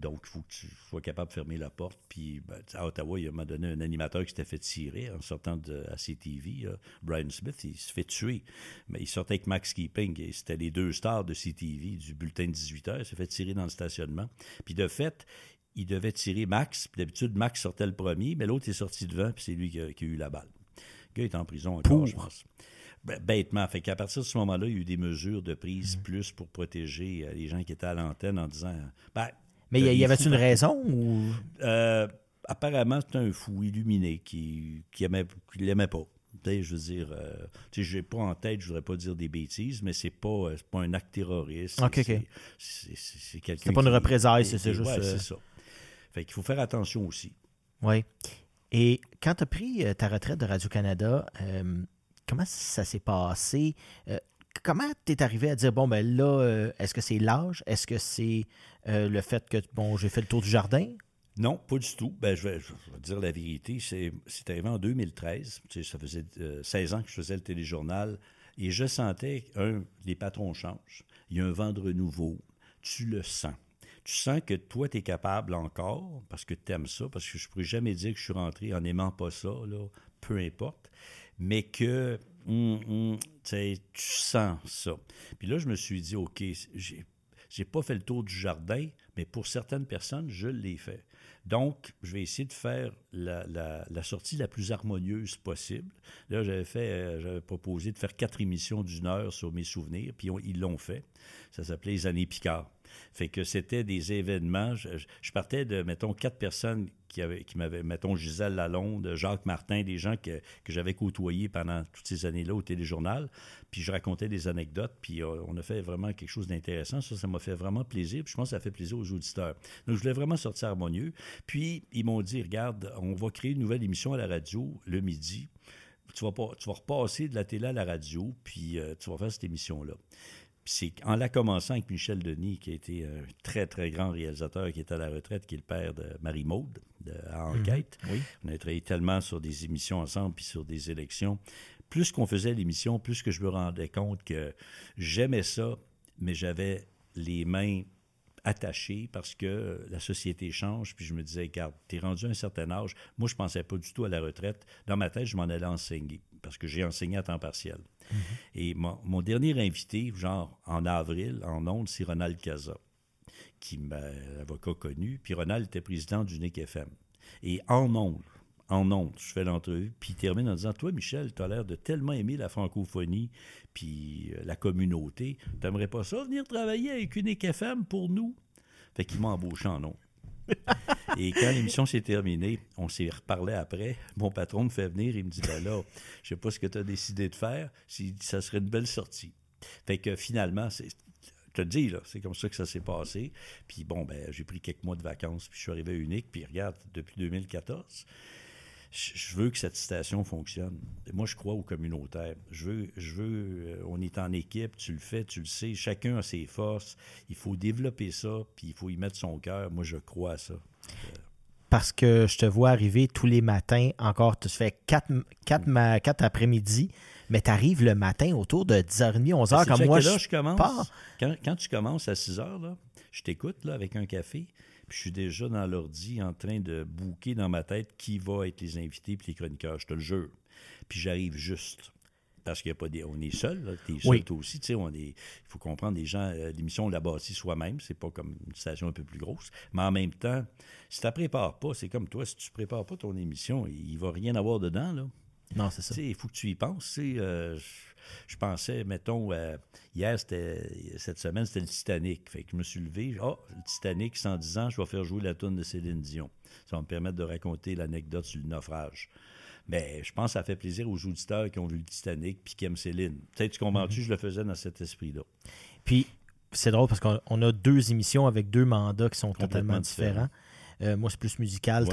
Donc, il faut que tu sois capable de fermer la porte. Puis, ben, à Ottawa, il m'a donné un animateur qui s'était fait tirer en sortant de CTV. Brian Smith, il se fait tuer. Mais il sortait avec Max Keeping. Et c'était les deux stars de CTV du bulletin de 18 h Il s'est fait tirer dans le stationnement. Puis, de fait, il devait tirer Max. Puis, d'habitude, Max sortait le premier, mais l'autre est sorti devant, puis c'est lui qui a, eu la balle. Le gars est en prison encore, je pense. Ben, bêtement. Fait qu'à partir de ce moment-là, il y a eu des mesures de prise mm-hmm. plus pour protéger euh, les gens qui étaient à l'antenne en disant ben, mais y, y avait une raison ou? Euh, Apparemment, c'est un fou illuminé qui qui aimait l'aimait pas. je veux dire, euh, je n'ai pas en tête, je voudrais pas dire des bêtises, mais c'est pas, euh, pas un acte terroriste. OK, OK. C'est quelqu'un. C'est pas une représailles, c'est juste. Ouais, c'est ça. Fait qu'il faut faire attention aussi. Oui. Et quand tu as pris ta retraite de Radio-Canada, comment ça s'est passé? Comment tu es arrivé à dire, bon, ben là, euh, est-ce que c'est l'âge? Est-ce que c'est euh, le fait que, bon, j'ai fait le tour du jardin? Non, pas du tout. Ben, je, vais, dire la vérité. C'est arrivé en 2013. ça faisait 16 euh, ans que je faisais le téléjournal. Et je sentais, un, les patrons changent. Il y a un vent de renouveau. Tu le sens. Tu sens que toi, tu es capable encore, parce que tu aimes ça, parce que je ne pourrais jamais dire que je suis rentré en n'aimant pas ça, là, peu importe, mais que Hum, hum, tu sens ça. Puis là, je me suis dit, OK, j'ai, j'ai pas fait le tour du jardin, mais pour certaines personnes, je l'ai fait. Donc, je vais essayer de faire la, la, sortie la plus harmonieuse possible. Là, j'avais fait, euh, j'avais proposé de faire quatre émissions d'une heure sur mes souvenirs, puis ils l'ont fait. Ça s'appelait Les années Picard. Fait que c'était des événements. Je, partais de, mettons, quatre personnes qui, avaient, qui m'avaient, mettons, Gisèle Lalonde, Jacques Martin, des gens que, j'avais côtoyés pendant toutes ces années-là au téléjournal. Puis je racontais des anecdotes, puis euh, on a fait vraiment quelque chose d'intéressant. Ça, ça m'a fait vraiment plaisir. Puis je pense que ça fait plaisir aux auditeurs. Donc, je voulais vraiment sortir harmonieux. Puis ils m'ont dit, regarde, on va créer une nouvelle émission à la radio le midi. Tu vas, pas, tu vas repasser de la télé à la radio, puis euh, tu vas faire cette émission-là c'est en la commençant avec Michel Denis, qui a été un très, très grand réalisateur, qui est à la retraite, qui est le père de Marie-Maude, à mhm. Enquête. On a travaillé tellement sur des émissions ensemble, puis sur des élections. Plus qu'on faisait l'émission, plus que je me rendais compte que j'aimais ça, mais j'avais les mains attaché parce que la société change. Puis je me disais, regarde, es rendu à un certain âge. Moi, je pensais pas du tout à la retraite. Dans ma tête, je m'en allais enseigner parce que j'ai enseigné à temps partiel. Mm-hmm. Et mon, dernier invité, genre en avril, en ondes, c'est Ronald Caza, qui m'a avocat connu. Puis Ronald était président du NIC FM. Et en ondes, en ondes. Je fais l'entrevue, puis il termine en disant Toi, Michel, tu as l'air de tellement aimer la francophonie puis euh, la communauté. T'aimerais pas ça venir travailler avec une FM pour nous? Fait qu'il m'a embauché en ondes. Et quand l'émission s'est terminée, on s'est reparlé après. Mon patron me fait venir, il me dit ben là, je sais pas ce que tu as décidé de faire, si ça serait une belle sortie. Fait que finalement, c'est te dis, là, c'est comme ça que ça s'est passé. Puis bon, ben, j'ai pris quelques mois de vacances, puis je suis arrivé Unique, puis regarde, depuis 2014, je veux que cette station fonctionne. Moi, je crois au communautaire. Je veux, je veux, euh, on est en équipe, tu le fais, tu le sais, chacun a ses forces. Il faut développer ça, puis il faut y mettre son cœur. Moi, je crois à ça. Parce que je te vois arriver tous les matins, encore, tu fais quatre, quatre, quatre après-midi, mais tu arrives le matin autour de 10h30, 11h, comme moi. je, commence? Quand, quand, tu commences à 6h, je t'écoute avec un café. Puis je suis déjà dans l'ordi en train de bouquer dans ma tête qui va être les invités puis les chroniqueurs, je te le jure. Puis j'arrive juste. Parce qu'il y a pas des. On est seul, tu es seul toi aussi. On est, il faut comprendre, les gens, euh, l'émission, on l'a bâtie soi-même. C'est pas comme une station un peu plus grosse. Mais en même temps, si tu ne prépares pas, c'est comme toi, si tu ne prépares pas ton émission, il ne va rien avoir dedans. Là. Non, c'est ça. Il faut que tu y penses. Euh, je pensais, mettons, euh, hier, c'était, cette semaine, c'était le Titanic. Fait que je me suis levé, oh, le Titanic, 110 ans, je vais faire jouer la tonne de Céline Dion. Ça va me permettre de raconter l'anecdote sur le naufrage. Mais je pense que ça fait plaisir aux auditeurs qui ont vu le Titanic puis qui aiment Céline. Peut-être tu comprends-tu, mm-hmm. je le faisais dans cet esprit-là. Puis, c'est drôle parce qu'on a deux émissions avec deux mandats qui sont totalement différents. Euh, moi, c'est plus musical,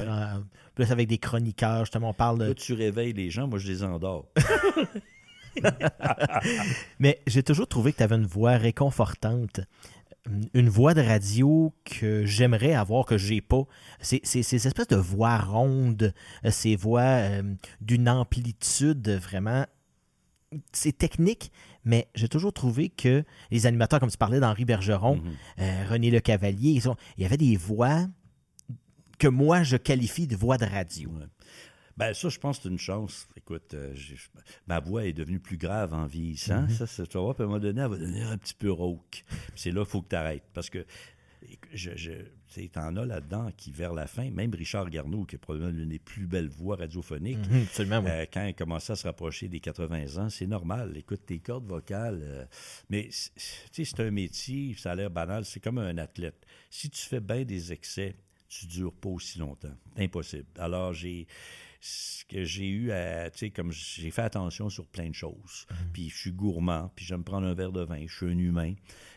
plus avec des chroniqueurs. Justement, on parle de. Là, tu réveilles les gens, moi, je les endors. Mais j'ai toujours trouvé que tu avais une voix réconfortante. Une voix de radio que j'aimerais avoir, que j'ai pas. C'est ces espèces de voix rondes, ces voix euh, d'une amplitude vraiment c'est technique, mais j'ai toujours trouvé que les animateurs, comme tu parlais d'Henri Bergeron, Mhm. euh, René Le Cavalier, ils sont- il y avait des voix que moi je qualifie de voix de radio. Ouais. Ben, ça, je pense que c'est une chance. Écoute, euh, ma voix est devenue plus grave en vieillissant. Mhm. Ça, ça, tu vas voir, puis à un moment donné, elle va devenir un petit peu rauque. C'est là qu'il faut que tu arrêtes. Parce que je, je, t'en as là-dedans qui, vers la fin, même Richard Garneau, qui est probablement l'une des plus belles voix radiophoniques, Mhm, absolument, oui. euh, quand il commençait à se rapprocher des 80 ans, c'est normal. Écoute, tes cordes vocales. euh, mais, c'est- tu sais, c'est un métier, ça a l'air banal, c'est comme un athlète. Si tu fais bien des excès, tu ne dures pas aussi longtemps. Impossible. Alors, j'ai. Ce que j'ai eu à. Tu sais, comme j'ai fait attention sur plein de choses. Puis je suis gourmand, puis j'aime prendre un verre de vin, je suis un humain.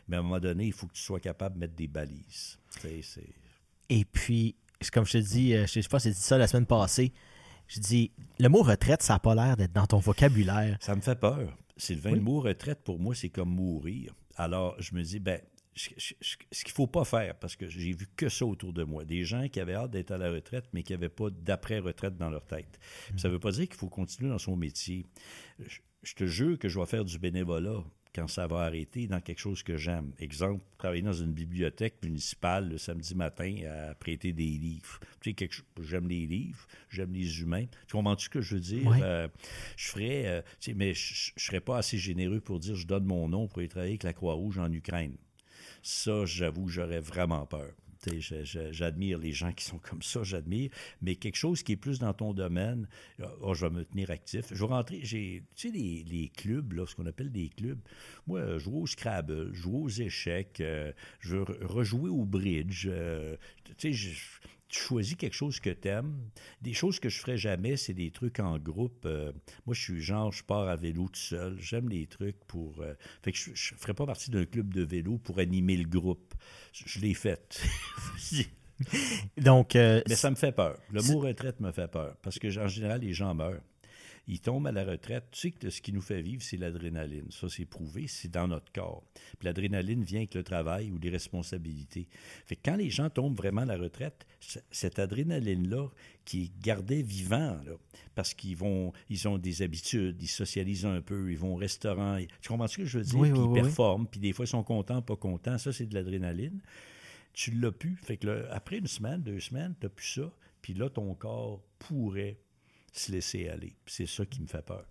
Mais à un moment donné, il faut que tu sois capable de mettre des balises. Tu sais, c'est. Et puis, comme je te dis, euh, je sais pas si j'ai dit ça la semaine passée, je dis, le mot retraite, ça n'a pas l'air d'être dans ton vocabulaire. Ça me fait peur. Sylvain, Oui. le mot retraite, pour moi, c'est comme mourir. Alors, je me dis, ben, ce qu'il faut pas faire, parce que j'ai vu que ça autour de moi, des gens qui avaient hâte d'être à la retraite, mais qui n'avaient pas d'après-retraite dans leur tête. Ça ne veut pas dire qu'il faut continuer dans son métier. Je, je te jure que je vais faire du bénévolat quand ça va arrêter dans quelque chose que j'aime. Exemple, travailler dans une bibliothèque municipale le samedi matin à prêter des livres. Tu sais, quelque chose- j'aime les livres, j'aime les humains. Tu comprends-tu ce que je veux dire? Ouais. Euh, je ferais, euh, tu sais, mais je ne serais pas assez généreux pour dire je donne mon nom pour aller travailler avec la Croix-Rouge en Ukraine. Ça, j'avoue, j'aurais vraiment peur. Je- je- J'admire les gens qui sont comme ça, j'admire. Mais quelque chose qui est plus dans ton domaine, euh, oh, je vais me tenir actif. Je vais rentrer, j'ai, tu sais, les, clubs, là, ce qu'on appelle des clubs. Moi, euh, jouer au Scrabble, jouer aux échecs, euh, je veux re- rejouer au bridge. euh, tu sais, je- tu choisis quelque chose que tu aimes. Des choses que je ferais jamais, c'est des trucs en groupe. Euh, moi, je suis genre, je pars à vélo tout seul. J'aime les trucs pour. euh, fait que je ne ferais pas partie d'un club de vélo pour animer le groupe. Je, je l'ai fait. Donc, euh, Mais ça me fait peur. Le mot retraite me fait peur. Parce que, en général, les gens meurent. Ils tombent à la retraite. Tu sais que ce qui nous fait vivre, c'est l'adrénaline. Ça, c'est prouvé. C'est dans notre corps. Puis l'adrénaline vient avec le travail ou les responsabilités. Fait que quand les gens tombent vraiment à la retraite, cette adrénaline-là, qui est gardée vivant, là, parce qu'ils vont, ils ont des habitudes, ils socialisent un peu, ils vont au restaurant. Tu comprends ce que je veux dire? Oui, puis oui, ils oui, performent, puis des fois, ils sont contents, pas contents. Ça, c'est de l'adrénaline tu l'as plus. Fait que là, après une semaine, deux semaines, tu n'as plus ça. Puis là, ton corps pourrait se laisser aller. C'est ça qui me fait peur.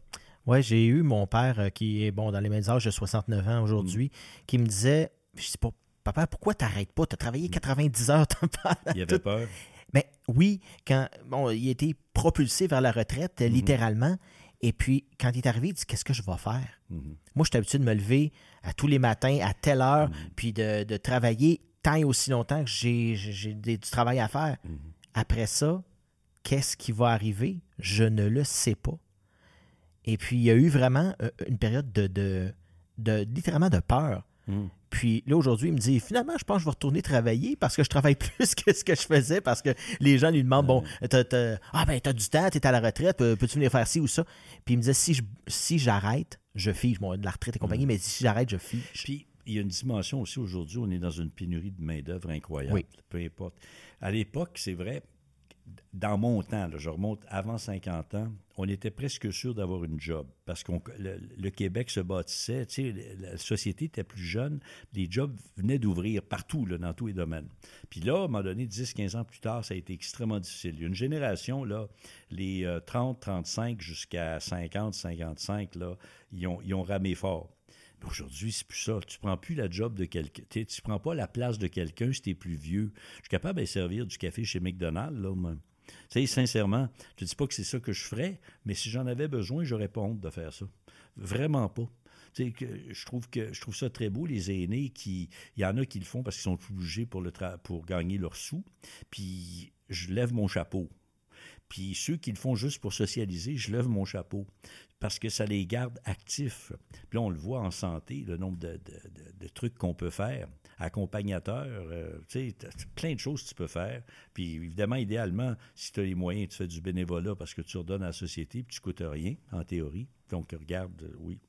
Ouais, j'ai eu mon père euh, qui est bon dans les mêmes âges de 69 ans aujourd'hui, Mm. qui me disait Je sais pas, papa, pourquoi t'arrêtes pas? T'as travaillé 90 heures t'en parles Mm. Il avait peur. Mais oui, quand bon, il a été propulsé vers la retraite, Mhm. littéralement. Et puis, quand il est arrivé, il dit Qu'est-ce que je vais faire? Mhm. Moi, je suis habitué de me lever à tous les matins, à telle heure, Mhm. puis de, de travailler tant et aussi longtemps que j'ai du travail à faire. Après ça, qu'est-ce qui va arriver? Je ne le sais pas. Et puis, il y a eu vraiment euh, une période de, de, de- littéralement de peur. Mhm. Puis là, aujourd'hui, il me dit finalement, je pense que je vais retourner travailler parce que je travaille plus que ce que je faisais parce que les gens lui demandent bon, t'as, t'as- ah ben, t'as du temps, t'es à la retraite, peux- peux-tu venir faire ci ou ça? Puis il me disait si, je, si j'arrête, je fige. Bon, de la retraite et compagnie, mais si j'arrête, je fige. Puis, il y a une dimension aussi aujourd'hui, on est dans une pénurie de main-d'œuvre incroyable. Oui. Peu importe. À l'époque, c'est vrai, dans mon temps, je remonte avant 50 ans, on était presque sûr d'avoir une job parce que le, Québec se bâtissait, tu sais, la société était plus jeune, les jobs venaient d'ouvrir partout, là, dans tous les domaines. Puis là, à un moment donné, 10-15 ans plus tard, ça a été extrêmement difficile. Il y a une génération, là, les euh, 30, 35 jusqu'à 50, 55, là, ils ont, ils ont ramé fort. Aujourd'hui, c'est plus ça. Tu prends plus la job de quelqu'un. Tu prends pas la place de quelqu'un si tu es plus vieux. Je suis capable de servir du café chez McDonald's, là, moi. Sincèrement, je ne dis pas que c'est ça que je ferais, mais si j'en avais besoin, j'aurais pas honte de faire ça. Vraiment pas. Tu sais, je trouve que je trouve ça très beau, les aînés qui. Il y en a qui le font parce qu'ils sont obligés pour, le pour gagner leurs sous. Puis je lève mon chapeau. Puis ceux qui le font juste pour socialiser, je lève mon chapeau parce que ça les garde actifs. Puis là, on le voit en santé, le nombre de, trucs qu'on peut faire. Accompagnateur, euh, tu sais, plein de choses que tu peux faire. Puis évidemment, idéalement, si tu as les moyens, tu fais du bénévolat parce que tu redonnes à la société, puis tu coûtes rien, en théorie. Donc, regarde, euh, oui.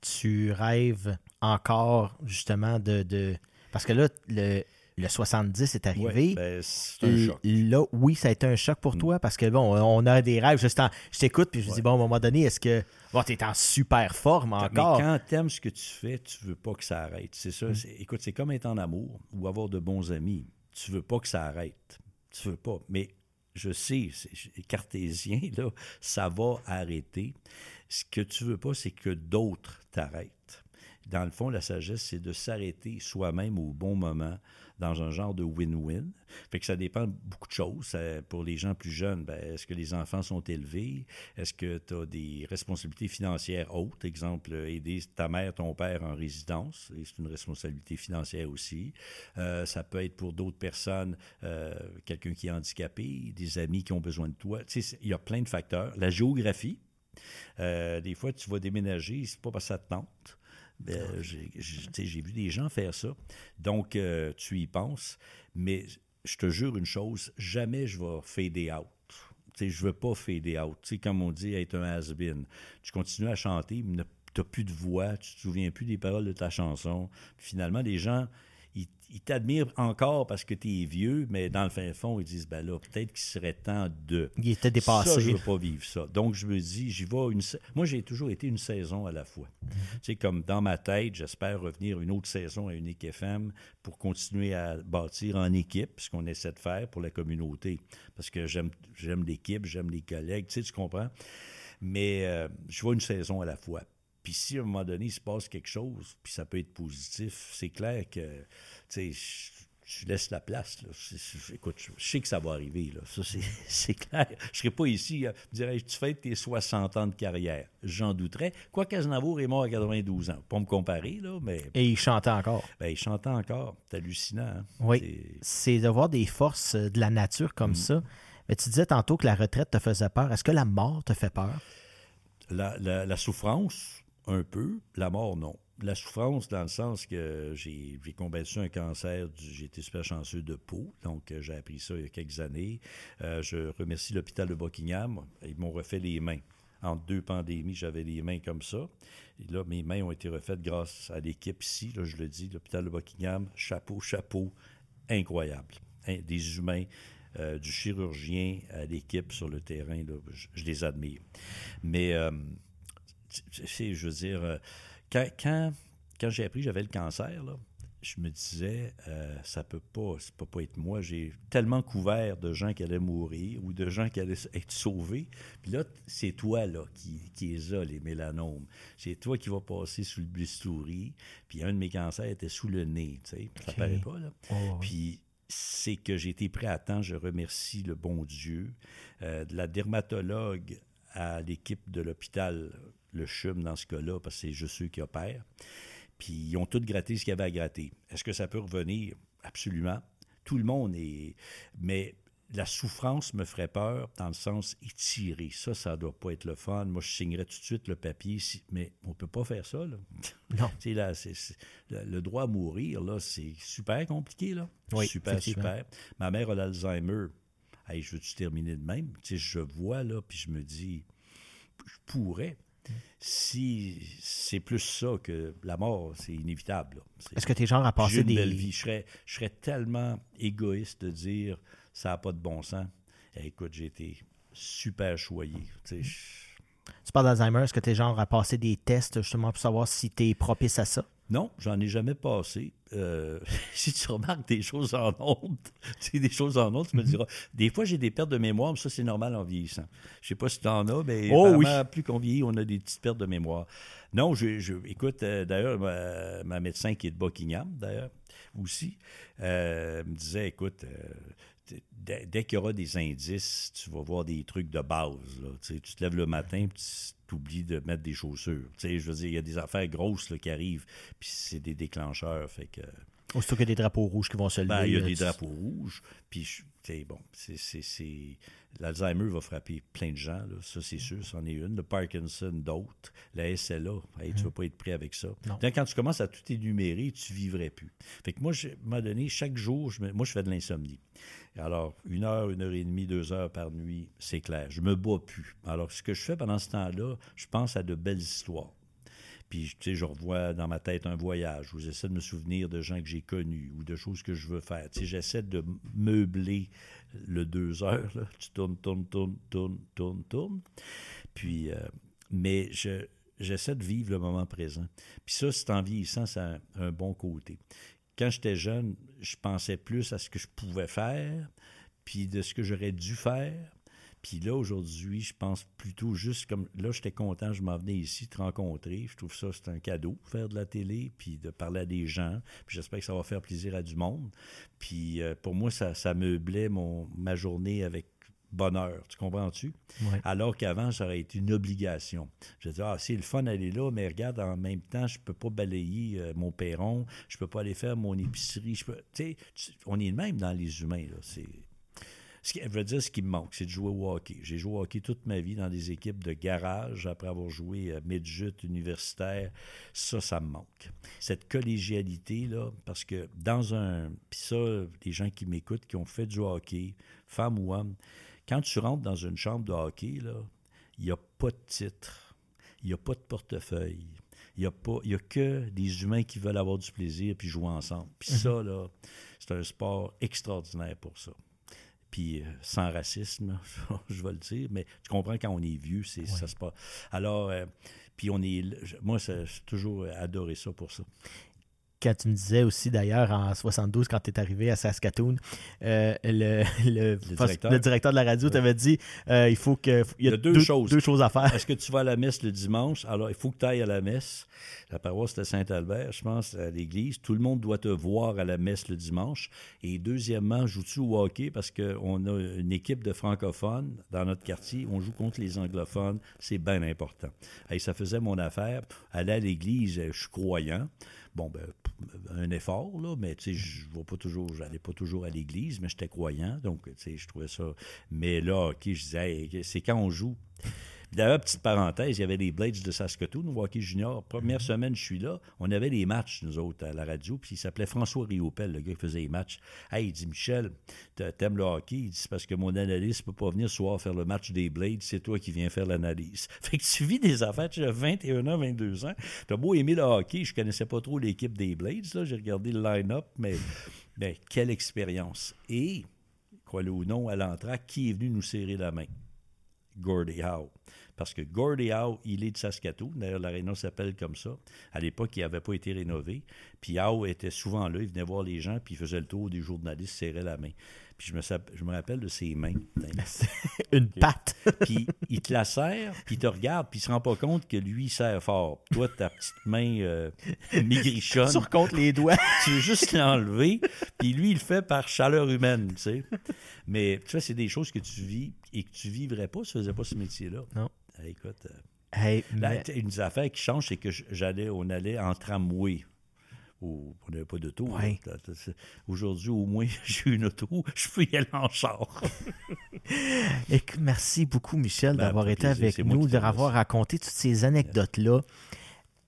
Tu rêves encore, justement, de... Parce que là, le, le 70 est arrivé. Ben, c'est un choc. Là, oui, ça a été un choc pour mm. toi parce que, bon, on a des rêves. Juste je t'écoute, puis je me dis, bon, à un moment donné, est-ce que. Bon, tu es en super forme encore? Mais quand tu aimes ce que tu fais, tu veux pas que ça arrête. C'est ça. Mm. Écoute, c'est comme être en amour ou avoir de bons amis. Tu veux pas que ça arrête. Tu veux pas. Mais je sais, c'est cartésien, là, ça va arrêter. Ce que tu veux pas, c'est que d'autres t'arrêtent. Dans le fond, la sagesse, c'est de s'arrêter soi-même au bon moment dans un genre de win-win. Fait que ça dépend beaucoup de choses. pour les gens plus jeunes, ben, est-ce que les enfants sont élevés? Est-ce que tu as des responsabilités financières hautes? Exemple, aider ta mère, ton père en résidence, c'est une responsabilité financière aussi. Euh, ça peut être pour d'autres personnes, euh, quelqu'un qui est handicapé, des amis qui ont besoin de toi. il y a plein de facteurs. La géographie, euh, des fois, tu vas déménager, c'est pas parce que ça te tente. Ben, j'ai vu des gens faire ça. Donc, euh, tu y penses. Mais je te jure une chose, jamais je vais fader out. Je je veux pas fader out. sais, comme on dit, être un has-been. Tu continues à chanter, mais tu n'as plus de voix, tu te souviens plus des paroles de ta chanson. finalement, les gens, ils t'admirent encore parce que tu es vieux, mais dans le fin fond, ils disent ben là, peut-être qu'il serait temps de. Il était dépassé. Ça, je veux pas vivre ça. Donc, je me dis, j'y vais une. Moi, j'ai toujours été une saison à la fois. C'est mhm. comme dans ma tête, j'espère revenir une autre saison à Unique FM pour continuer à bâtir en équipe, ce qu'on essaie de faire pour la communauté. Parce que j'aime l'équipe, j'aime les collègues, tu sais, tu comprends? Mais euh, je vois une saison à la fois. Puis si à un moment donné, il se passe quelque chose, puis ça peut être positif, c'est clair que tu je laisse la place. Là. écoute, je, sais que ça va arriver. Là. Ça, c'est clair. Je ne serais pas ici. Euh, je dirais, tu fais tes 60 ans de carrière. J'en douterais. Quoi qu'Aznavour est mort à 92 ans. Pas me comparer, là, mais... Et il chantait encore. Ben, il chantait encore. C'est hallucinant. Hein. Oui. C'est de voir des forces euh, de la nature comme mm. ça. Mais tu disais tantôt que la retraite te faisait peur. Est-ce que la mort te fait peur? la souffrance, un peu. La mort, non la souffrance dans le sens que j'ai combattu un cancer, j'ai été super chanceux de peau, donc euh, j'ai appris ça il y a quelques années. Euh, je remercie l'hôpital de Buckingham, ils m'ont refait les mains. Entre deux pandémies, j'avais les mains comme ça. Et là, mes mains ont été refaites grâce à l'équipe ici, là, je le dis, l'hôpital de Buckingham, chapeau, chapeau, incroyable. Hein, des humains, euh, du chirurgien à l'équipe sur le terrain, je, les admire. Mais, c'est, je veux dire quand, quand, j'ai appris que j'avais le cancer, je me disais, euh, ça peut pas, ça peut pas être moi. J'ai tellement couvert de gens qui allaient mourir ou de gens qui allaient être sauvés. Puis là, c'est toi là qui, qui es là, les mélanomes. C'est toi qui vas passer sous le bistouri. Puis un de mes cancers était sous le nez, tu sais. Ça paraît pas là. Oh, Puis c'est que j'ai été prêt à temps. Je remercie le bon Dieu, euh, de la dermatologue à l'équipe de l'hôpital le CHUM dans ce cas-là, parce que c'est juste eux qui opèrent. Puis ils ont tous gratté ce qu'il y avait à gratter. Est-ce que ça peut revenir? Absolument. Tout le monde est. Mais la souffrance me ferait peur dans le sens étiré. Ça, ça doit pas être le fun. Moi, je signerais tout de suite le papier, mais on peut pas faire ça. Là. Non. là, le droit à mourir, là, c'est super compliqué. Là. Oui, super, super. Ma mère a l'Alzheimer. Hey, je veux-tu terminer de même? je vois, là, puis je me dis, je pourrais si c'est plus ça que la mort, c'est inévitable. Est-ce que tu es genre à passer des. Belle vie. Je serais, je serais tellement égoïste de dire ça n'a pas de bon sens. Eh, écoute, j'ai été super choyé. Tu, tu parles d'Alzheimer, est-ce que tu es genre à passer des tests justement pour savoir si tu es propice à ça? Non, j'en ai jamais passé. Euh, si tu remarques des choses en honte, c'est des choses en honte, tu me mhm. diras. Des fois, j'ai des pertes de mémoire, mais ça, c'est normal en vieillissant. Je sais pas si tu en as, mais oh, plus qu'on vieillit, on a des petites pertes de mémoire. Non, je, écoute, euh, d'ailleurs, ma, médecin qui est de Buckingham, d'ailleurs, aussi, euh, me disait, écoute, dès, qu'il y aura des indices, tu vas voir des trucs de base. Tu, te lèves le matin, tu oublies de mettre des chaussures. je veux dire, il y a des affaires grosses qui arrivent, puis c'est des déclencheurs. Fait que. Aussitôt qu'il y a des drapeaux rouges qui vont se ben, lever. il y a des drapeaux rouges. Puis, bon, c'est. L'Alzheimer va frapper plein de gens, ça c'est sûr, c'en est une. Le Parkinson, d'autres. La SLA, tu ne vas pas être prêt avec ça. Quand tu commences à tout énumérer, tu vivrais plus. Fait que moi, à un moment donné, chaque jour, je moi, je fais de l'insomnie. Alors, une heure, une heure et demie, deux heures par nuit, c'est clair. Je me bats plus. Alors, ce que je fais pendant ce temps-là, je pense à de belles histoires. Puis, tu sais, je revois dans ma tête un voyage où j'essaie de me souvenir de gens que j'ai connus ou de choses que je veux faire. Tu sais, j'essaie de meubler le deux heures. Là. Tu tournes, tournes, tournes, tournes, tournes, tournes. Puis, euh, mais je, j'essaie de vivre le moment présent. Puis ça, c'est en vieillissant, ça a un bon côté. Quand j'étais jeune, je pensais plus à ce que je pouvais faire, puis de ce que j'aurais dû faire. Puis là, aujourd'hui, je pense plutôt juste comme. Là, j'étais content, je m'en venais ici te rencontrer. Je trouve ça, c'est un cadeau, faire de la télé, puis de parler à des gens. Puis j'espère que ça va faire plaisir à du monde. Puis euh, pour moi, ça, ça meublait mon, ma journée avec bonheur. Tu comprends-tu? Alors qu'avant, ça aurait été une obligation. Je dis, ah, c'est le fun d'aller là, mais regarde, en même temps, je peux pas balayer euh, mon perron, je peux pas aller faire mon épicerie. Je peux, tu sais, on est le même dans les humains. Là. C'est, ce qui, je veux dire, ce qui me manque, c'est de jouer au hockey. J'ai joué au hockey toute ma vie dans des équipes de garage après avoir joué à midget universitaire. Ça, ça me manque. Cette collégialité, là, parce que dans un. Puis ça, les gens qui m'écoutent, qui ont fait du hockey, femmes ou hommes, quand tu rentres dans une chambre de hockey, il n'y a pas de titre, il n'y a pas de portefeuille. Il n'y a, pas, a que des humains qui veulent avoir du plaisir puis jouer ensemble. Puis ça, là, c'est un sport extraordinaire pour ça puis euh, sans racisme, je vais le dire, mais tu comprends quand on est vieux, c'est ça se passe. Alors, euh, puis on est, moi, j'ai toujours adoré ça pour ça quand tu me disais aussi d'ailleurs en 72 quand tu es arrivé à Saskatoon, euh, le, le, directeur. de la radio t'avait dit il faut que il y a, deux, choses. deux choses à faire. Est-ce que tu vas à la messe le dimanche? Alors il faut que tu ailles à la messe. La paroisse de Saint-Albert, je pense, à l'église. Tout le monde doit te voir à la messe le dimanche. Et deuxièmement, joues-tu au hockey? Parce qu'on a une équipe de francophones dans notre quartier. On joue contre les anglophones. C'est bien important. Et ça faisait mon affaire. Aller à l'église, je suis croyant. Bon, ben, un effort, là, mais tu sais, je ne pas toujours, j'allais pas toujours à l'église, mais j'étais croyant, donc tu sais, je trouvais ça. Mais là, OK, je disais, c'est quand on joue? D'ailleurs, petite parenthèse, il y avait les Blades de Saskatoon, hockey junior. Première mhm. semaine, je suis là. On avait les matchs, nous autres, à la radio. Puis il s'appelait François Riopel, le gars qui faisait les matchs. Hey, il dit Michel, t'aimes le hockey? Il dit C'est parce que mon analyste ne peut pas venir ce soir faire le match des Blades, c'est toi qui viens faire l'analyse. Fait que tu vis des affaires, tu as 21 ans, 22 ans. T'as beau aimer le hockey, je connaissais pas trop l'équipe des Blades, J'ai regardé le line-up, mais, mais quelle expérience. Et, crois-le ou non, à l'entrée, qui est venu nous serrer la main? Gordie Howe. Parce que Gordie Howe, il est de Saskatoon. D'ailleurs, l'aréna s'appelle comme ça. À l'époque, il n'avait pas été rénové. Puis Howe était souvent là. Il venait voir les gens, puis il faisait le tour des journalistes, serrait la main. Puis je me, je me rappelle de ses mains. Une patte. puis il te la serre, puis il te regarde, puis il se rend pas compte que lui, il serre fort. Toi, ta petite main euh, maigrichonne. tu compte les doigts. tu veux juste l'enlever, puis lui, il le fait par chaleur humaine, tu sais. Mais tu vois, c'est des choses que tu vis et que tu vivrais pas si tu faisais pas ce métier-là. Non. écoute, euh, une affaire qui change, c'est que j'allais, on allait en tramway on n'avait pas d'auto. Hein. Aujourd'hui, au moins, j'ai une auto, je peux y aller en char. merci beaucoup, Michel, ben, d'avoir été avec nous, d'avoir raconté toutes ces anecdotes-là.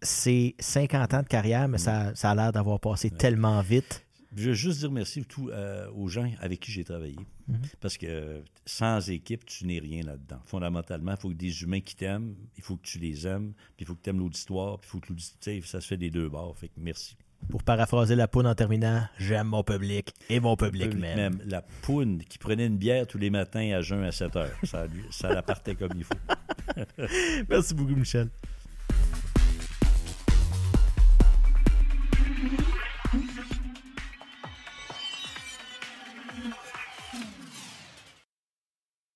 C'est 50 ans de carrière, mais ça, a l'air d'avoir passé tellement vite. Je veux juste dire merci tout, euh, aux gens avec qui j'ai travaillé. Mhm. Parce que sans équipe, tu n'es rien là-dedans. Fondamentalement, il faut que des humains qui t'aiment, il faut que tu les aimes, puis il faut que tu aimes l'auditoire, puis il faut que ça se fait des deux bords. Fait que merci. Pour paraphraser la poune en terminant, j'aime mon public et mon public, même. même. La poune qui prenait une bière tous les matins à jeun à 7 heures. Ça, ça la partait comme il faut. Merci beaucoup, Michel.